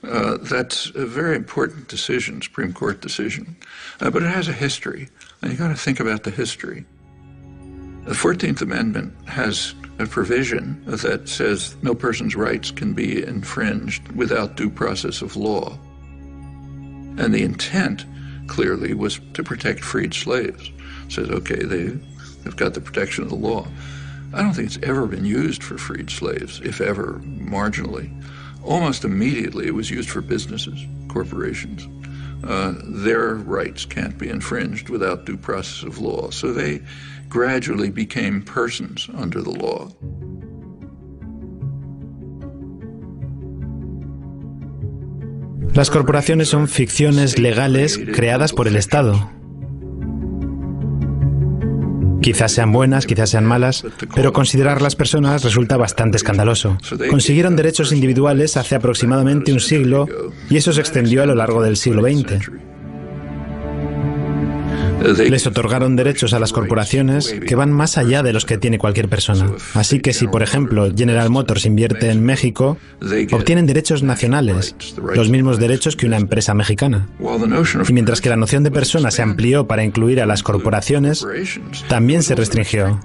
Uh, that's a very important decision, Supreme Court decision, uh, but it has a history. And you got to think about the history. The 14th Amendment has a provision that says no person's rights can be infringed without due process of law. And the intent, clearly, was to protect freed slaves. It says, okay, they, they've got the protection of the law. I don't think it's ever been used for freed slaves, if ever marginally. Almost immediately, it was used for businesses, corporations. Uh, their rights can't be infringed without due process of law. So they gradually became persons under the law. Las corporaciones son ficciones legales creadas por el Estado. Quizás sean buenas, quizás sean malas, pero considerar las personas resulta bastante escandaloso. Consiguieron derechos individuales hace aproximadamente un siglo y eso se extendió a lo largo del siglo XX. Les otorgaron derechos a las corporaciones que van más allá de los que tiene cualquier persona. Así que si, por ejemplo, General Motors invierte en México, obtienen derechos nacionales, los mismos derechos que una empresa mexicana. Y mientras que la noción de persona se amplió para incluir a las corporaciones, también se restringió.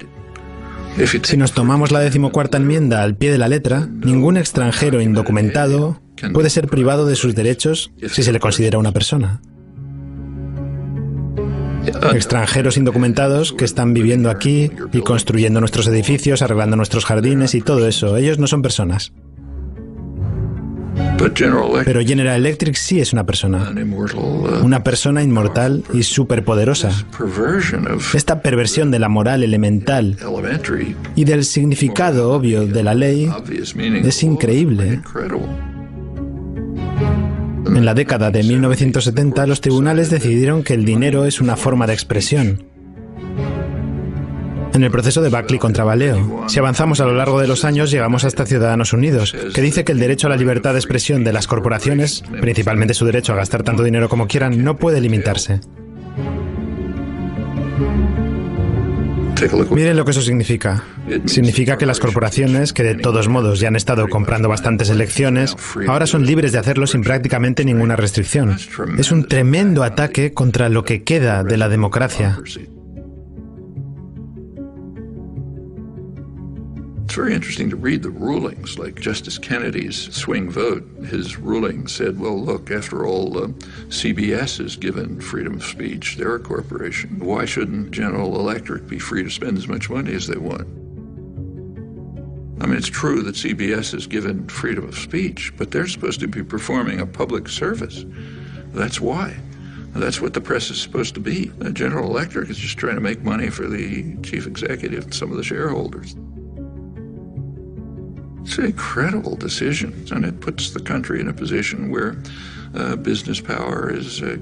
Si nos tomamos la decimocuarta enmienda al pie de la letra, ningún extranjero indocumentado puede ser privado de sus derechos si se le considera una persona. Extranjeros indocumentados que están viviendo aquí y construyendo nuestros edificios, arreglando nuestros jardines y todo eso. Ellos no son personas. Pero General Electric sí es una persona. Una persona inmortal y superpoderosa. Esta perversión de la moral elemental y del significado obvio de la ley es increíble. En la década de 1970 los tribunales decidieron que el dinero es una forma de expresión. En el proceso de Buckley contra Valeo, si avanzamos a lo largo de los años, llegamos hasta Ciudadanos Unidos, que dice que el derecho a la libertad de expresión de las corporaciones, principalmente su derecho a gastar tanto dinero como quieran, no puede limitarse. Miren lo que eso significa. Significa que las corporaciones, que de todos modos ya han estado comprando bastantes elecciones, ahora son libres de hacerlo sin prácticamente ninguna restricción. Es un tremendo ataque contra lo que queda de la democracia. It's very interesting to read the rulings, like Justice Kennedy's swing vote. His ruling said, well, look, after all, uh, CBS is given freedom of speech. They're a corporation. Why shouldn't General Electric be free to spend as much money as they want? I mean, it's true that CBS is given freedom of speech, but they're supposed to be performing a public service. That's why. That's what the press is supposed to be. General Electric is just trying to make money for the chief executive and some of the shareholders. It's an incredible decision, and it puts the country in a position where uh, business power is uh,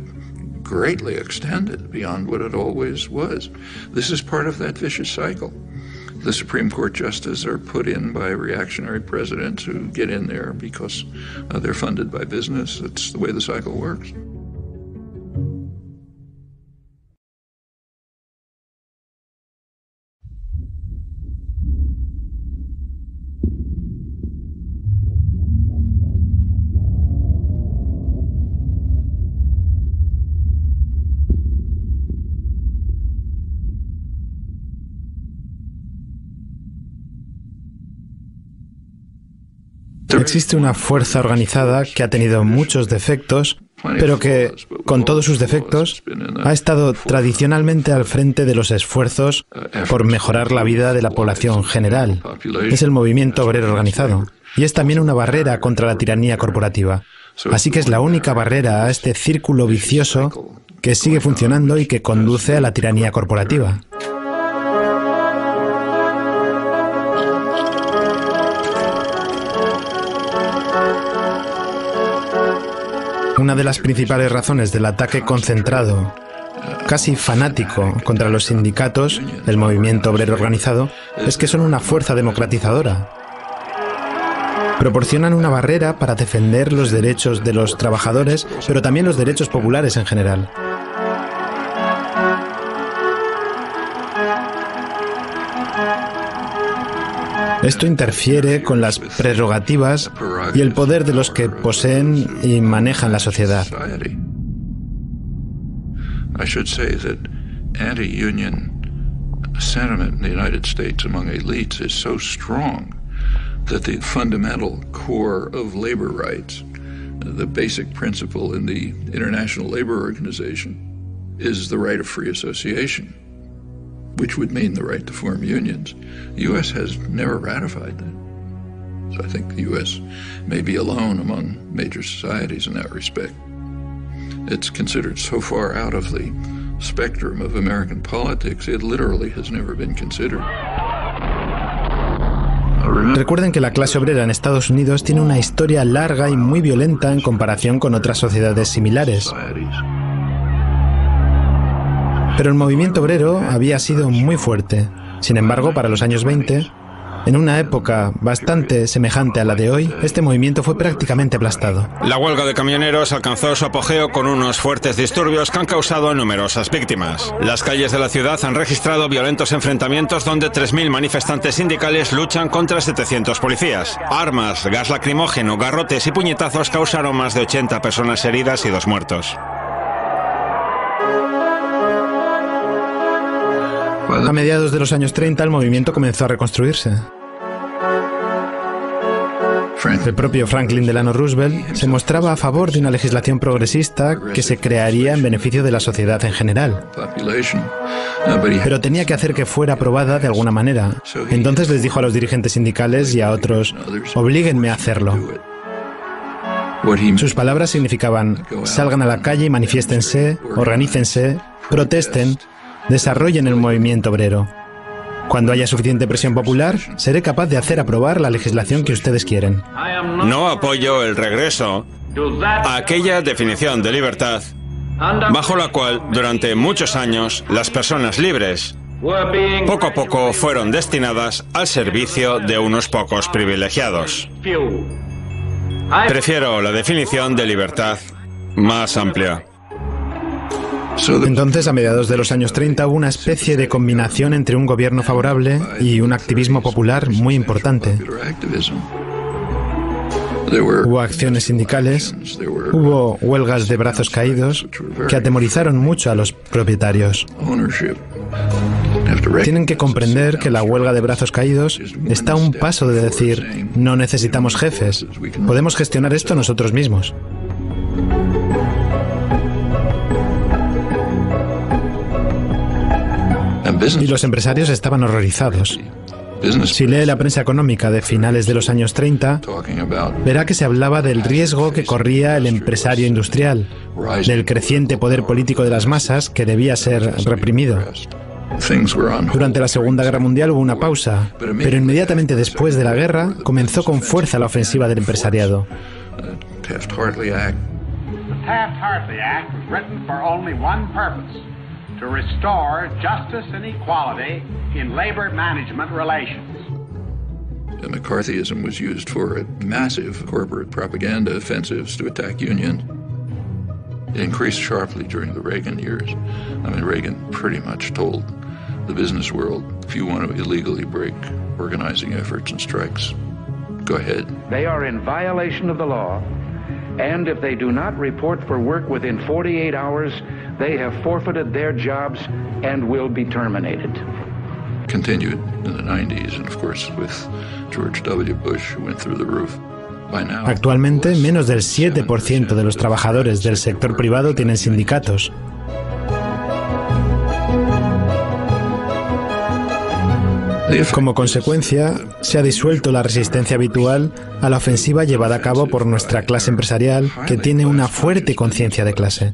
greatly extended beyond what it always was. This is part of that vicious cycle. The Supreme Court justices are put in by reactionary presidents who get in there because uh, they're funded by business. That's the way the cycle works. Existe una fuerza organizada que ha tenido muchos defectos, pero que, con todos sus defectos, ha estado tradicionalmente al frente de los esfuerzos por mejorar la vida de la población general. Es el movimiento obrero organizado. Y es también una barrera contra la tiranía corporativa. Así que es la única barrera a este círculo vicioso que sigue funcionando y que conduce a la tiranía corporativa. Una de las principales razones del ataque concentrado, casi fanático, contra los sindicatos, el movimiento obrero organizado, es que son una fuerza democratizadora. Proporcionan una barrera para defender los derechos de los trabajadores, pero también los derechos populares en general. Esto interfiere con las prerrogativas y el poder de los que poseen y manejan la sociedad. I should say that anti-union sentiment in the United States among elites is so strong that the fundamental core of labor rights, the basic principle in the International Labor Organization, is the right of free association. Which would mean the right to form unions. The U.S. has never ratified that. So I think the U.S. may be alone among major societies in that respect. It's considered so far out of the spectrum of American politics, it literally has never been considered. Recuerden que la clase obrera en Estados Unidos tiene una historia larga y muy violenta en comparación con otras sociedades similares. Pero el movimiento obrero había sido muy fuerte. Sin embargo, para los años 20, En una época bastante semejante a la de hoy, este movimiento fue prácticamente aplastado. La huelga de camioneros alcanzó su apogeo con unos fuertes disturbios que han causado numerosas víctimas. Las calles de la ciudad han registrado violentos enfrentamientos donde 3.000 manifestantes sindicales luchan contra 700 policías. Armas, gas lacrimógeno, garrotes y puñetazos causaron más de 80 personas heridas y dos muertos. A mediados de los años 30 el movimiento comenzó a reconstruirse. El propio Franklin Delano Roosevelt se mostraba a favor de una legislación progresista que se crearía en beneficio de la sociedad en general. Pero tenía que hacer que fuera aprobada de alguna manera. Entonces les dijo a los dirigentes sindicales y a otros, oblíguenme a hacerlo. Sus palabras significaban, salgan a la calle y manifiéstense, organícense, protesten, desarrollen el movimiento obrero. Cuando haya suficiente presión popular, seré capaz de hacer aprobar la legislación que ustedes quieren. No apoyo el regreso a aquella definición de libertad bajo la cual durante muchos años las personas libres poco a poco fueron destinadas al servicio de unos pocos privilegiados. Prefiero la definición de libertad más amplia. Entonces, a mediados de los años 30 hubo una especie de combinación entre un gobierno favorable y un activismo popular muy importante. Hubo acciones sindicales, hubo huelgas de brazos caídos que atemorizaron mucho a los propietarios. Tienen que comprender que la huelga de brazos caídos está a un paso de decir, no necesitamos jefes, podemos gestionar esto nosotros mismos. Y los empresarios estaban horrorizados. Si lee la prensa económica de finales de los años 30, verá que se hablaba del riesgo que corría el empresario industrial, del creciente poder político de las masas que debía ser reprimido. Durante la Segunda Guerra Mundial hubo una pausa, pero inmediatamente después de la guerra comenzó con fuerza la ofensiva del empresariado. To restore justice and equality in labor management relations. The McCarthyism was used for massive corporate propaganda offensives to attack unions. It increased sharply during the Reagan years. I mean, Reagan pretty much told the business world if you want to illegally break organizing efforts and strikes, go ahead. They are in violation of the law, and if they do not report for work within 48 hours, they have forfeited their jobs and will be terminated. Continued in the 90s, and of course with George W. Bush, who went through the roof. Actualmente, menos del 7% de los trabajadores del sector privado tienen sindicatos. Como consecuencia, se ha disuelto la resistencia habitual a la ofensiva llevada a cabo por nuestra clase empresarial, que tiene una fuerte conciencia de clase.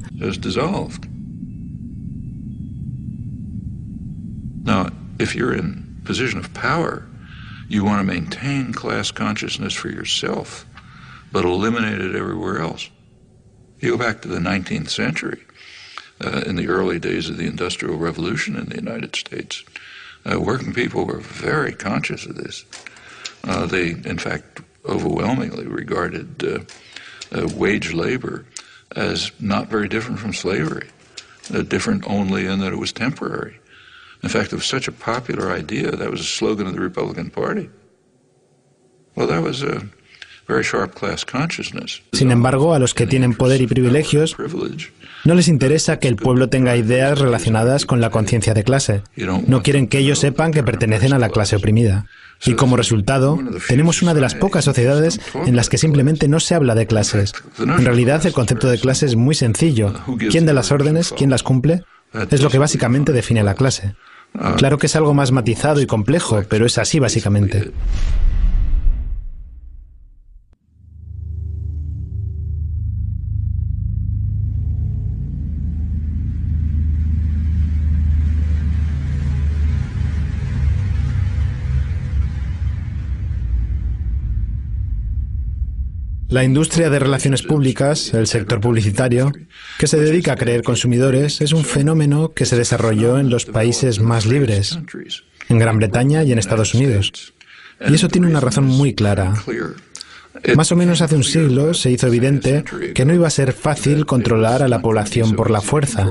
Now, if you're in position of power, you want to maintain class consciousness for yourself, but eliminate it everywhere else. You go back to the 19th century, uh, in the early days of the Industrial Revolution in the United States. Uh, working people were very conscious of this. Uh, they, in fact, overwhelmingly regarded uh, uh wage labor as not very different from slavery, uh, different only in that it was temporary. In fact, it was such a popular idea, that was a slogan of the Republican Party. Well, that was a very sharp class consciousness. Sin embargo, a los que tienen poder y privilegios No les interesa que el pueblo tenga ideas relacionadas con la conciencia de clase. No quieren que ellos sepan que pertenecen a la clase oprimida. Y como resultado, tenemos una de las pocas sociedades en las que simplemente no se habla de clases. En realidad, el concepto de clase es muy sencillo. ¿Quién da las órdenes? ¿Quién las cumple? Es lo que básicamente define la clase. Claro que es algo más matizado y complejo, pero es así básicamente. La industria de relaciones públicas, el sector publicitario, que se dedica a creer consumidores, es un fenómeno que se desarrolló en los países más libres, en Gran Bretaña y en Estados Unidos. Y eso tiene una razón muy clara. Más o menos hace un siglo se hizo evidente que no iba a ser fácil controlar a la población por la fuerza.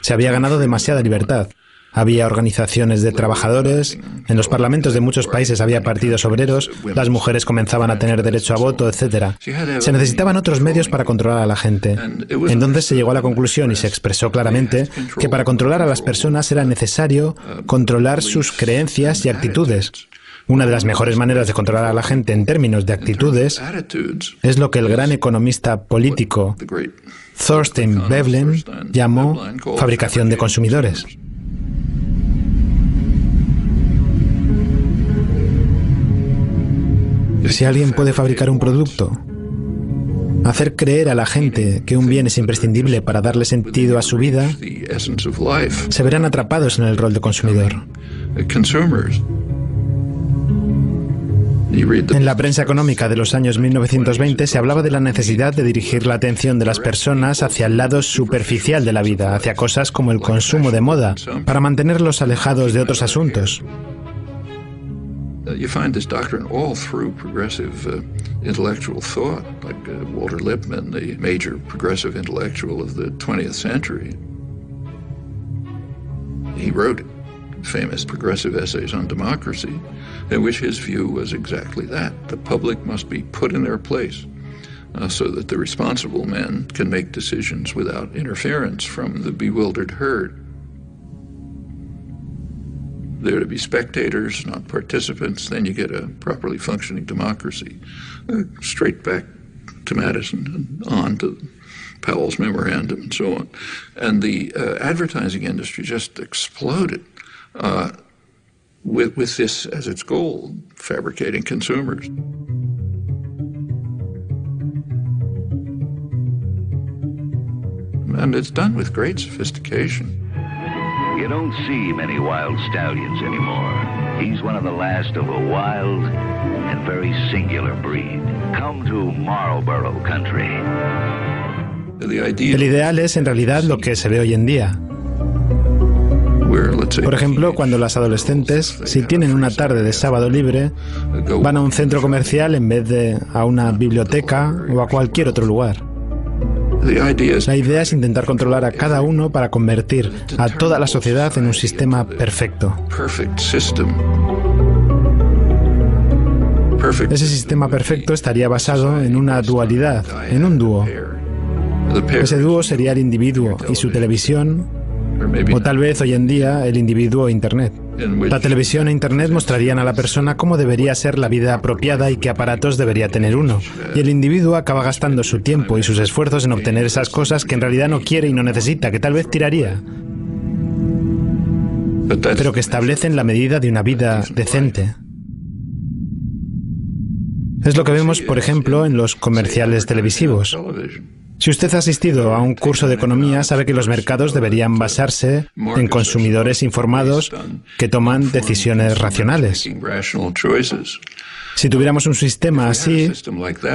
Se había ganado demasiada libertad. Había organizaciones de trabajadores, en los parlamentos de muchos países había partidos obreros, las mujeres comenzaban a tener derecho a voto, etc. Se necesitaban otros medios para controlar a la gente. Entonces se llegó a la conclusión y se expresó claramente que para controlar a las personas era necesario controlar sus creencias y actitudes. Una de las mejores maneras de controlar a la gente en términos de actitudes es lo que el gran economista político Thorstein Veblen llamó fabricación de consumidores. Si alguien puede fabricar un producto, hacer creer a la gente que un bien es imprescindible para darle sentido a su vida, se verán atrapados en el rol de consumidor. En la prensa económica de los años 1920 se hablaba de la necesidad de dirigir la atención de las personas hacia el lado superficial de la vida, hacia cosas como el consumo de moda, para mantenerlos alejados de otros asuntos. Uh, you find this doctrine all through progressive uh, intellectual thought, like uh, Walter Lippmann, the major progressive intellectual of the 20th century. He wrote famous progressive essays on democracy, in which his view was exactly that. The public must be put in their place uh, so that the responsible men can make decisions without interference from the bewildered herd. There to be spectators, not participants, then you get a properly functioning democracy. Uh, straight back to Madison and on to Powell's memorandum and so on. And the uh, advertising industry just exploded uh, with, with this as its goal, fabricating consumers. And it's done with great sophistication. You don't see many wild stallions anymore. He's one of the last of a wild and very singular breed. Come to Marlborough Country. El ideal es en realidad lo que se ve hoy en día. Por ejemplo, cuando las adolescentes, si tienen una tarde de sábado libre, van a un centro comercial en vez de a una biblioteca o a cualquier otro lugar. La idea es intentar controlar a cada uno para convertir a toda la sociedad en un sistema perfecto. Ese sistema perfecto estaría basado en una dualidad, en un dúo. Ese dúo sería el individuo y su televisión, o tal vez hoy en día el individuo e Internet. La televisión e Internet mostrarían a la persona cómo debería ser la vida apropiada y qué aparatos debería tener uno. Y el individuo acaba gastando su tiempo y sus esfuerzos en obtener esas cosas que en realidad no quiere y no necesita, que tal vez tiraría. Pero que establecen la medida de una vida decente. Es lo que vemos, por ejemplo, en los comerciales televisivos. Si usted ha asistido a un curso de economía, sabe que los mercados deberían basarse en consumidores informados que toman decisiones racionales. Si tuviéramos un sistema así,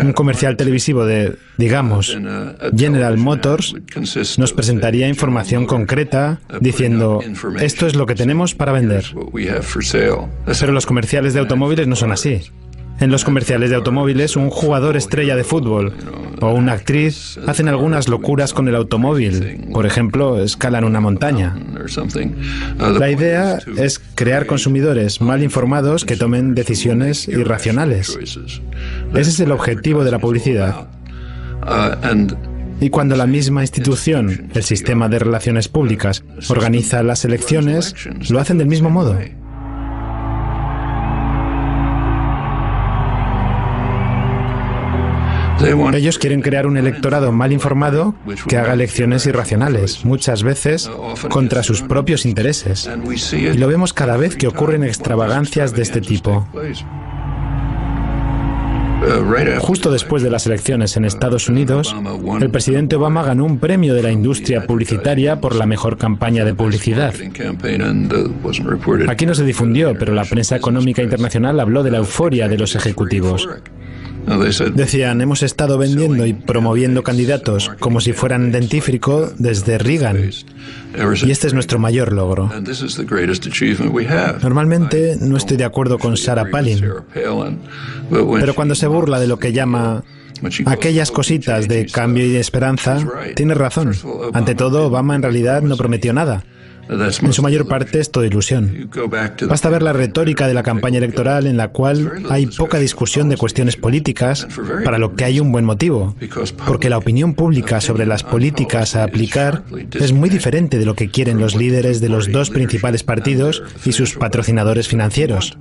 un comercial televisivo de, digamos, General Motors, nos presentaría información concreta diciendo, esto es lo que tenemos para vender. Pero los comerciales de automóviles no son así. En los comerciales de automóviles, un jugador estrella de fútbol o una actriz hacen algunas locuras con el automóvil. Por ejemplo, escalan una montaña. La idea es crear consumidores mal informados que tomen decisiones irracionales. Ese es el objetivo de la publicidad. Y cuando la misma institución, el sistema de relaciones públicas, organiza las elecciones, lo hacen del mismo modo. Ellos quieren crear un electorado mal informado que haga elecciones irracionales, muchas veces contra sus propios intereses. Y lo vemos cada vez que ocurren extravagancias de este tipo. Justo después de las elecciones en Estados Unidos, el presidente Obama ganó un premio de la industria publicitaria por la mejor campaña de publicidad. Aquí no se difundió, pero la prensa económica internacional habló de la euforia de los ejecutivos. Decían, hemos estado vendiendo y promoviendo candidatos como si fueran dentífrico desde Reagan. Y este es nuestro mayor logro. Normalmente no estoy de acuerdo con Sarah Palin, pero cuando se burla de lo que llama aquellas cositas de cambio y de esperanza, tiene razón. Ante todo, Obama en realidad no prometió nada. En su mayor parte es toda ilusión. Basta ver la retórica de la campaña electoral en la cual hay poca discusión de cuestiones políticas, para lo que hay un buen motivo, porque la opinión pública sobre las políticas a aplicar es muy diferente de lo que quieren los líderes de los dos principales partidos y sus patrocinadores financieros.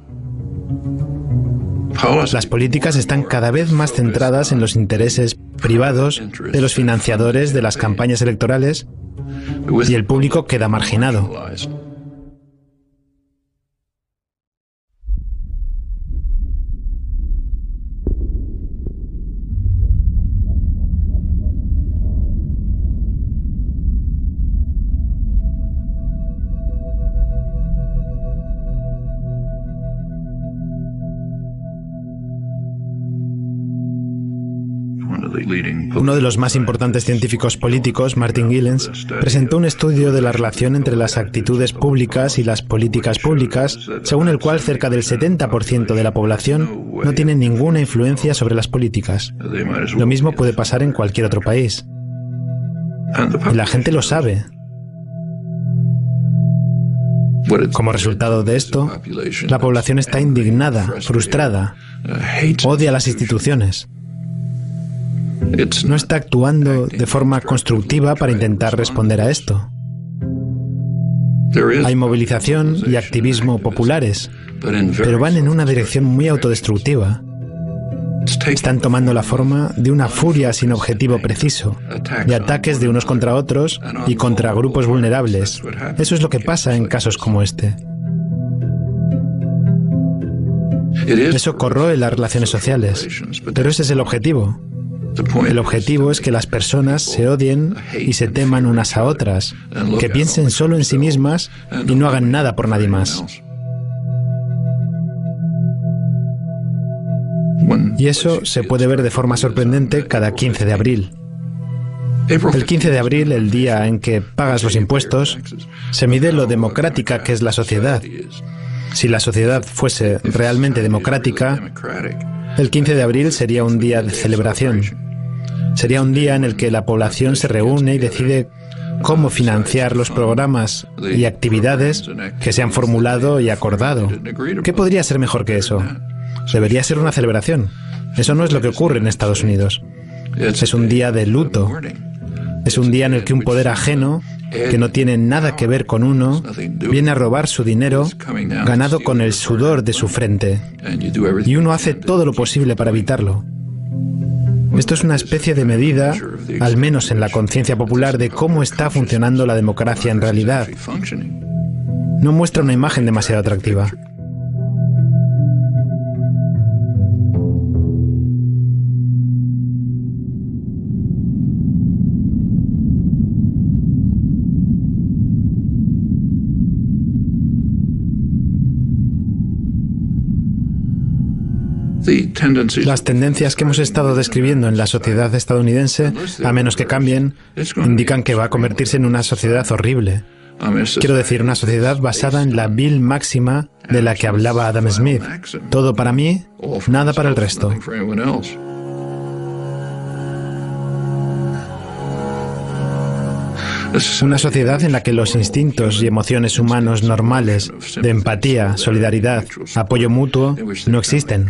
Las políticas están cada vez más centradas en los intereses privados de los financiadores de las campañas electorales y el público queda marginado. Uno de los más importantes científicos políticos, Martin Gillens, presentó un estudio de la relación entre las actitudes públicas y las políticas públicas, según el cual cerca del 70% de la población no tiene ninguna influencia sobre las políticas. Lo mismo puede pasar en cualquier otro país. Y la gente lo sabe. Como resultado de esto, la población está indignada, frustrada, odia las instituciones no está actuando de forma constructiva para intentar responder a esto. Hay movilización y activismo populares, pero van en una dirección muy autodestructiva. Están tomando la forma de una furia sin objetivo preciso, de ataques de unos contra otros y contra grupos vulnerables. Eso es lo que pasa en casos como este. Eso corroe las relaciones sociales, pero ese es el objetivo. El objetivo es que las personas se odien y se teman unas a otras, que piensen solo en sí mismas y no hagan nada por nadie más. Y eso se puede ver de forma sorprendente cada 15 de abril. El 15 de abril, el día en que pagas los impuestos, se mide lo democrática que es la sociedad. Si la sociedad fuese realmente democrática, el 15 de abril sería un día de celebración. Sería un día en el que la población se reúne y decide cómo financiar los programas y actividades que se han formulado y acordado. ¿Qué podría ser mejor que eso? Debería ser una celebración. Eso no es lo que ocurre en Estados Unidos. Es un día de luto. Es un día en el que un poder ajeno, que no tiene nada que ver con uno, viene a robar su dinero ganado con el sudor de su frente. Y uno hace todo lo posible para evitarlo. Esto es una especie de medida, al menos en la conciencia popular, de cómo está funcionando la democracia en realidad. No muestra una imagen demasiado atractiva. Las tendencias que hemos estado describiendo en la sociedad estadounidense, a menos que cambien, indican que va a convertirse en una sociedad horrible. Quiero decir, una sociedad basada en la vil máxima de la que hablaba Adam Smith. Todo para mí, nada para el resto. Una sociedad en la que los instintos y emociones humanos normales de empatía, solidaridad, apoyo mutuo no existen.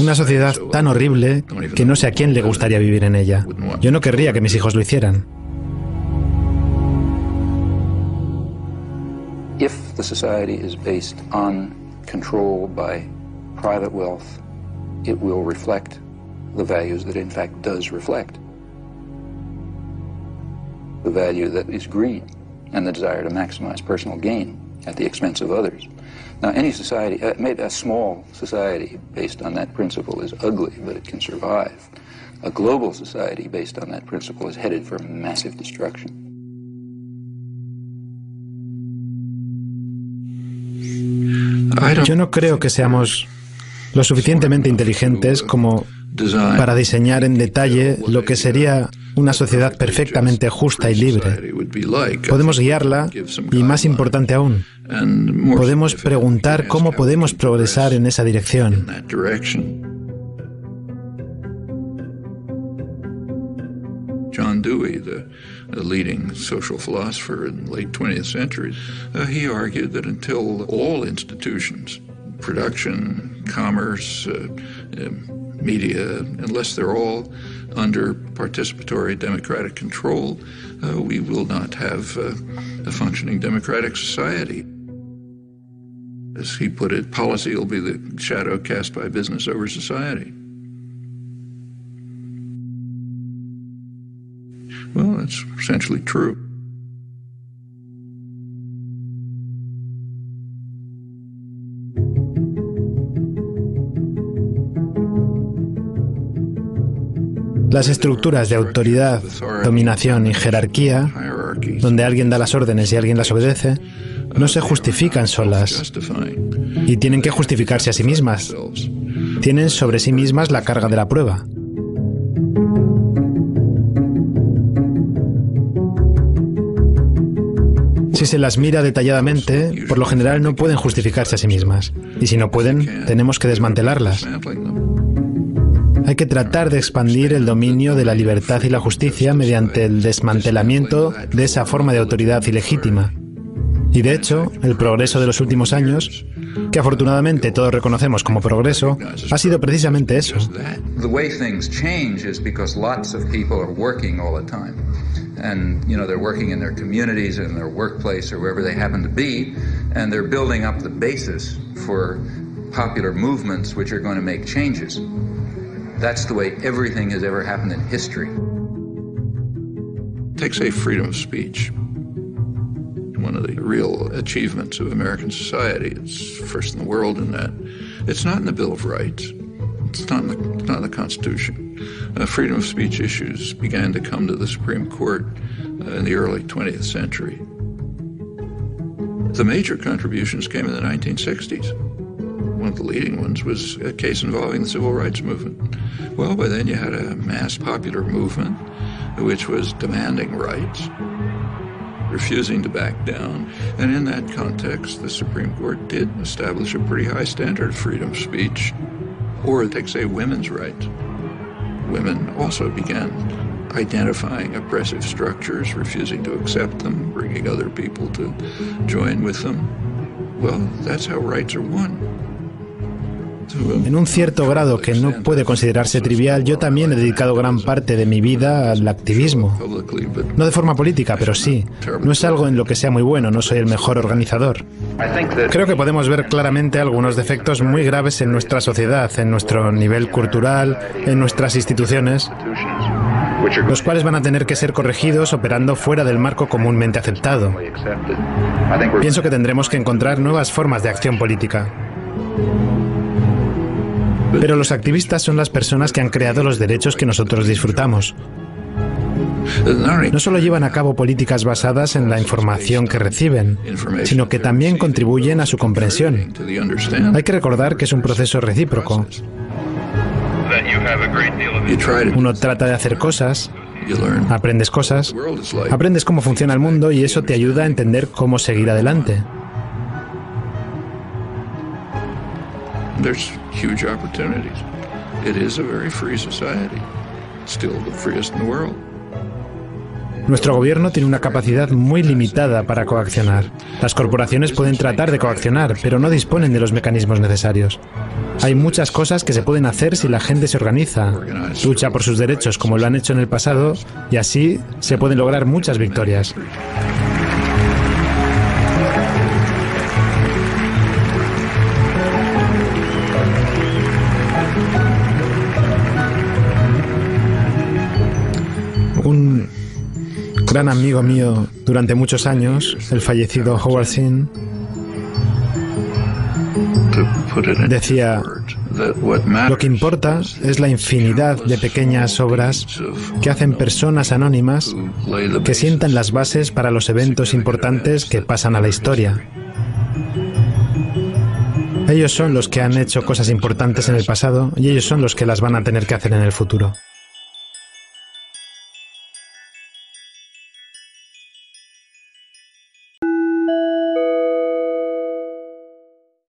Una sociedad tan horrible que no sé a quién le gustaría vivir en ella. Yo no querría que mis hijos lo hicieran. Control by private wealth, it will reflect the values that in fact does reflect. The value that is greed and the desire to maximize personal gain at the expense of others. Now, any society, uh, a small society based on that principle is ugly, but it can survive. A global society based on that principle is headed for massive destruction. Yo no creo que seamos lo suficientemente inteligentes como para diseñar en detalle lo que sería una sociedad perfectamente justa y libre. Podemos guiarla y, más importante aún, podemos preguntar cómo podemos progresar en esa dirección. John Dewey, the, leading social philosopher in the late 20th century, uh, he argued that until all institutions, production, commerce, uh, uh, media, unless they're all under participatory democratic control, uh, we will not have uh, a functioning democratic society. As he put it, policy will be the shadow cast by business over society. Well, that's essentially true. Las estructuras de autoridad, dominación y jerarquía, donde alguien da las órdenes y alguien las obedece, no se justifican solas y tienen que justificarse a sí mismas. Tienen sobre sí mismas la carga de la prueba. Si se las mira detalladamente, por lo general no pueden justificarse a sí mismas. Y si no pueden, tenemos que desmantelarlas. Hay que tratar de expandir el dominio de la libertad y la justicia mediante el desmantelamiento de esa forma de autoridad ilegítima. Y de hecho, el progreso de los últimos años, que afortunadamente todos reconocemos como progreso, ha sido precisamente eso. and you know they're working in their communities and their workplace or wherever they happen to be and they're building up the basis for popular movements which are going to make changes that's the way everything has ever happened in history take say freedom of speech one of the real achievements of American society. It's first in the world in that. It's not in the Bill of Rights. It's not in the, it's not in the Constitution. uh, freedom of speech issues began to come to the Supreme Court uh, in the early 20th century. The major contributions came in the 1960s. One of the leading ones was a case involving the civil rights movement. Well, by then you had a mass popular movement which was demanding rights, refusing to back down. And in that context, the Supreme Court did establish a pretty high standard of freedom of speech, or take, say, women's rights. women also began identifying oppressive structures, refusing to accept them, bringing other people to join with them. Well, that's how rights are won. En un cierto grado que no puede considerarse trivial, yo también he dedicado gran parte de mi vida al activismo. No de forma política, pero sí. No es algo en lo que sea muy bueno, no soy el mejor organizador. Creo que podemos ver claramente algunos defectos muy graves en nuestra sociedad, en nuestro nivel cultural, en nuestras instituciones los cuales van a tener que ser corregidos operando fuera del marco comúnmente aceptado. Pienso que tendremos que encontrar nuevas formas de acción política. Pero los activistas son las personas que han creado los derechos que nosotros disfrutamos. No solo llevan a cabo políticas basadas en la información que reciben, sino que también contribuyen a su comprensión. Hay que recordar que es un proceso recíproco. Uno trata de hacer cosas, aprendes cosas, aprendes cómo funciona el mundo y eso te ayuda a entender cómo seguir adelante. There's huge opportunities. It is a very free society, still the freest in the world. Nuestro gobierno tiene una capacidad muy limitada para coaccionar. Las corporaciones pueden tratar de coaccionar, pero no disponen de los mecanismos necesarios. Hay muchas cosas que se pueden hacer si la gente se organiza, lucha por sus derechos como lo han hecho en el pasado, y así se pueden lograr muchas victorias. Gran amigo mío durante muchos años, el fallecido Howard Zinn, decía, lo que importa es la infinidad de pequeñas obras que hacen personas anónimas que sientan las bases para los eventos importantes que pasan a la historia. Ellos son los que han hecho cosas importantes en el pasado y ellos son los que las van a tener que hacer en el futuro.